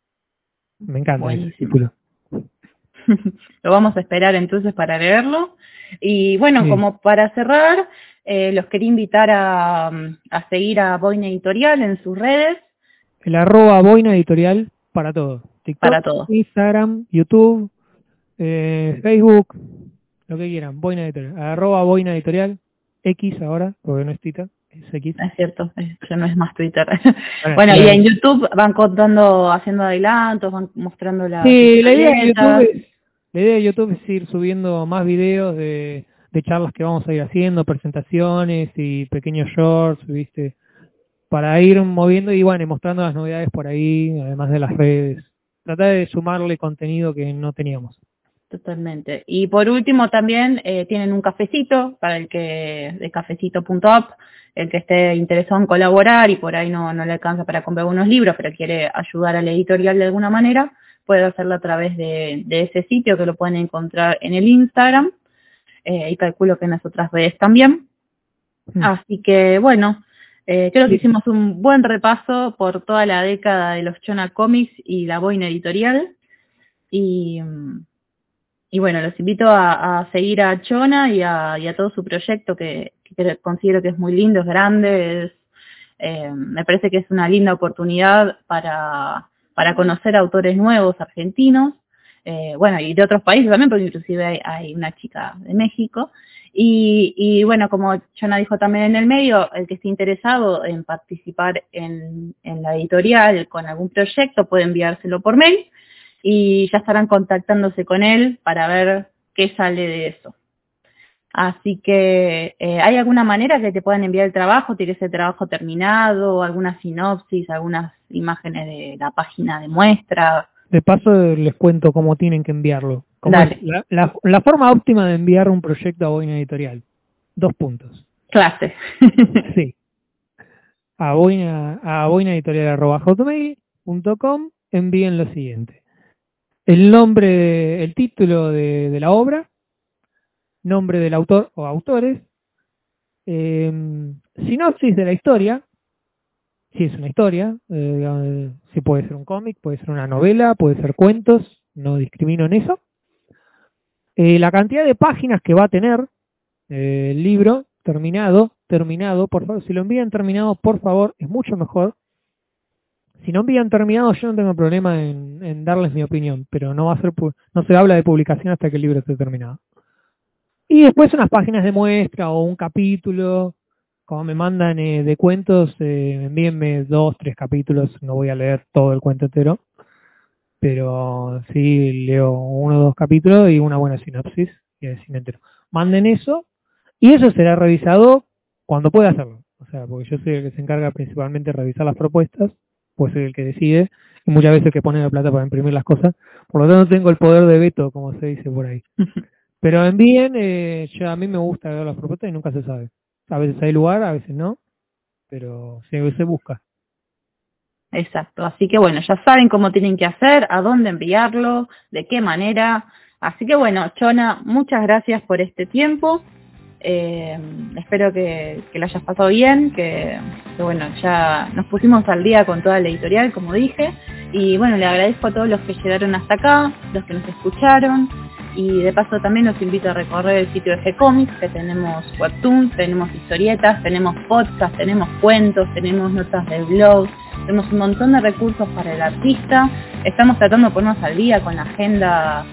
Me encanta ese título. Lo vamos a esperar entonces para leerlo. Y bueno, como para cerrar, eh, los quería invitar a, a, seguir a Boina Editorial en sus redes. El arroba Boina Editorial para todo. TikTok, para todo. Instagram, YouTube, eh, Facebook, lo que quieran. Boina Editorial. Arroba Boina Editorial. X ahora, porque no es Tita. Es cierto, eso no es más Twitter. Bueno, y en YouTube van contando, haciendo adelantos, van mostrando la... Sí, la idea, de YouTube es, la idea de YouTube es ir subiendo más videos de, de charlas que vamos a ir haciendo, presentaciones y pequeños shorts, ¿viste? Para ir moviendo y bueno, mostrando las novedades por ahí, además de las redes. Tratar de sumarle contenido que no teníamos. Totalmente. Y por último también eh, tienen un cafecito para el que de cafecito.app, el que esté interesado en colaborar y por ahí no, no le alcanza para comprar unos libros, pero quiere ayudar a la editorial de alguna manera, puede hacerlo a través de, ese sitio que lo pueden encontrar en el Instagram eh, y calculo que en las otras redes también. Mm. Así que bueno, eh, creo que hicimos un buen repaso por toda la década de los Chona Comics y la Boina Editorial. Y, bueno, los invito a, seguir a Chona y a, todo su proyecto que, considero que es muy lindo, es grande, es, eh, me parece que es una linda oportunidad para, para conocer autores nuevos argentinos, eh, bueno, y de otros países también, porque inclusive hay una chica de México. Y, bueno, como Chona dijo también en el medio, el que esté interesado en participar en, en la editorial con algún proyecto puede enviárselo por mail y ya estarán contactándose con él para ver qué sale de eso. Así que, eh, ¿hay alguna manera que te puedan enviar el trabajo? ¿Tienes el trabajo terminado? ¿Alguna sinopsis? ¿Algunas imágenes de la página de muestra? De paso les cuento cómo tienen que enviarlo. La, la, forma óptima de enviar un proyecto a Boina Editorial. Dos puntos. Clase. sí. A boina, a boinaeditorial.com envíen lo siguiente. El nombre, el título de, de la obra, nombre del autor o autores, eh, sinopsis de la historia, si es una historia, eh, si puede ser un cómic, puede ser una novela, puede ser cuentos, no discrimino en eso. Eh, la cantidad de páginas que va a tener el libro terminado, terminado, por favor, si lo envían terminado, por favor, es mucho mejor. Si no envían terminado, yo no tengo problema en, darles mi opinión, pero no se habla de publicación hasta que el libro esté terminado. Y después unas páginas de muestra o un capítulo como me mandan eh, de cuentos, eh, envíenme dos, tres capítulos, no voy a leer todo el cuento entero, pero sí leo uno o dos capítulos y una buena sinopsis y así me entero. Manden eso y eso será revisado cuando pueda hacerlo. O sea, porque yo soy el que se encarga principalmente de revisar las propuestas, pues soy el que decide y muchas veces que pone la plata para imprimir las cosas. Por lo tanto, tengo el poder de veto, como se dice por ahí. Pero envíen, eh, yo, a mí me gusta ver las propuestas y nunca se sabe. A veces hay lugar, a veces no, pero se, se busca. Exacto, así que bueno, ya saben cómo tienen que hacer, a dónde enviarlo, de qué manera. Así que bueno, Chona, muchas gracias por este tiempo. Eh, espero que, lo hayas pasado bien, que, bueno, ya nos pusimos al día con toda la editorial, como dije. Y bueno, le agradezco a todos los que llegaron hasta acá, los que nos escucharon. Y de paso también los invito a recorrer el sitio de G-Comics, que tenemos webtoons, tenemos historietas, tenemos podcasts, tenemos cuentos, tenemos notas de blog, tenemos un montón de recursos para el artista. Estamos tratando de ponernos al día con la agenda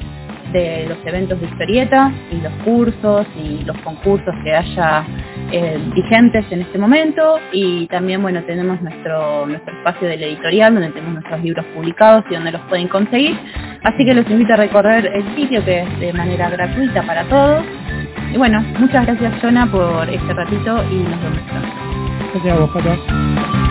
de los eventos de historieta y los cursos y los concursos que haya eh, vigentes en este momento. Y también bueno tenemos nuestro nuestro espacio del editorial donde tenemos nuestros libros publicados y donde los pueden conseguir. Así que los invito a recorrer el sitio que es de manera gratuita para todos. Y bueno muchas gracias Jonah por este ratito y nos vemos pronto. Gracias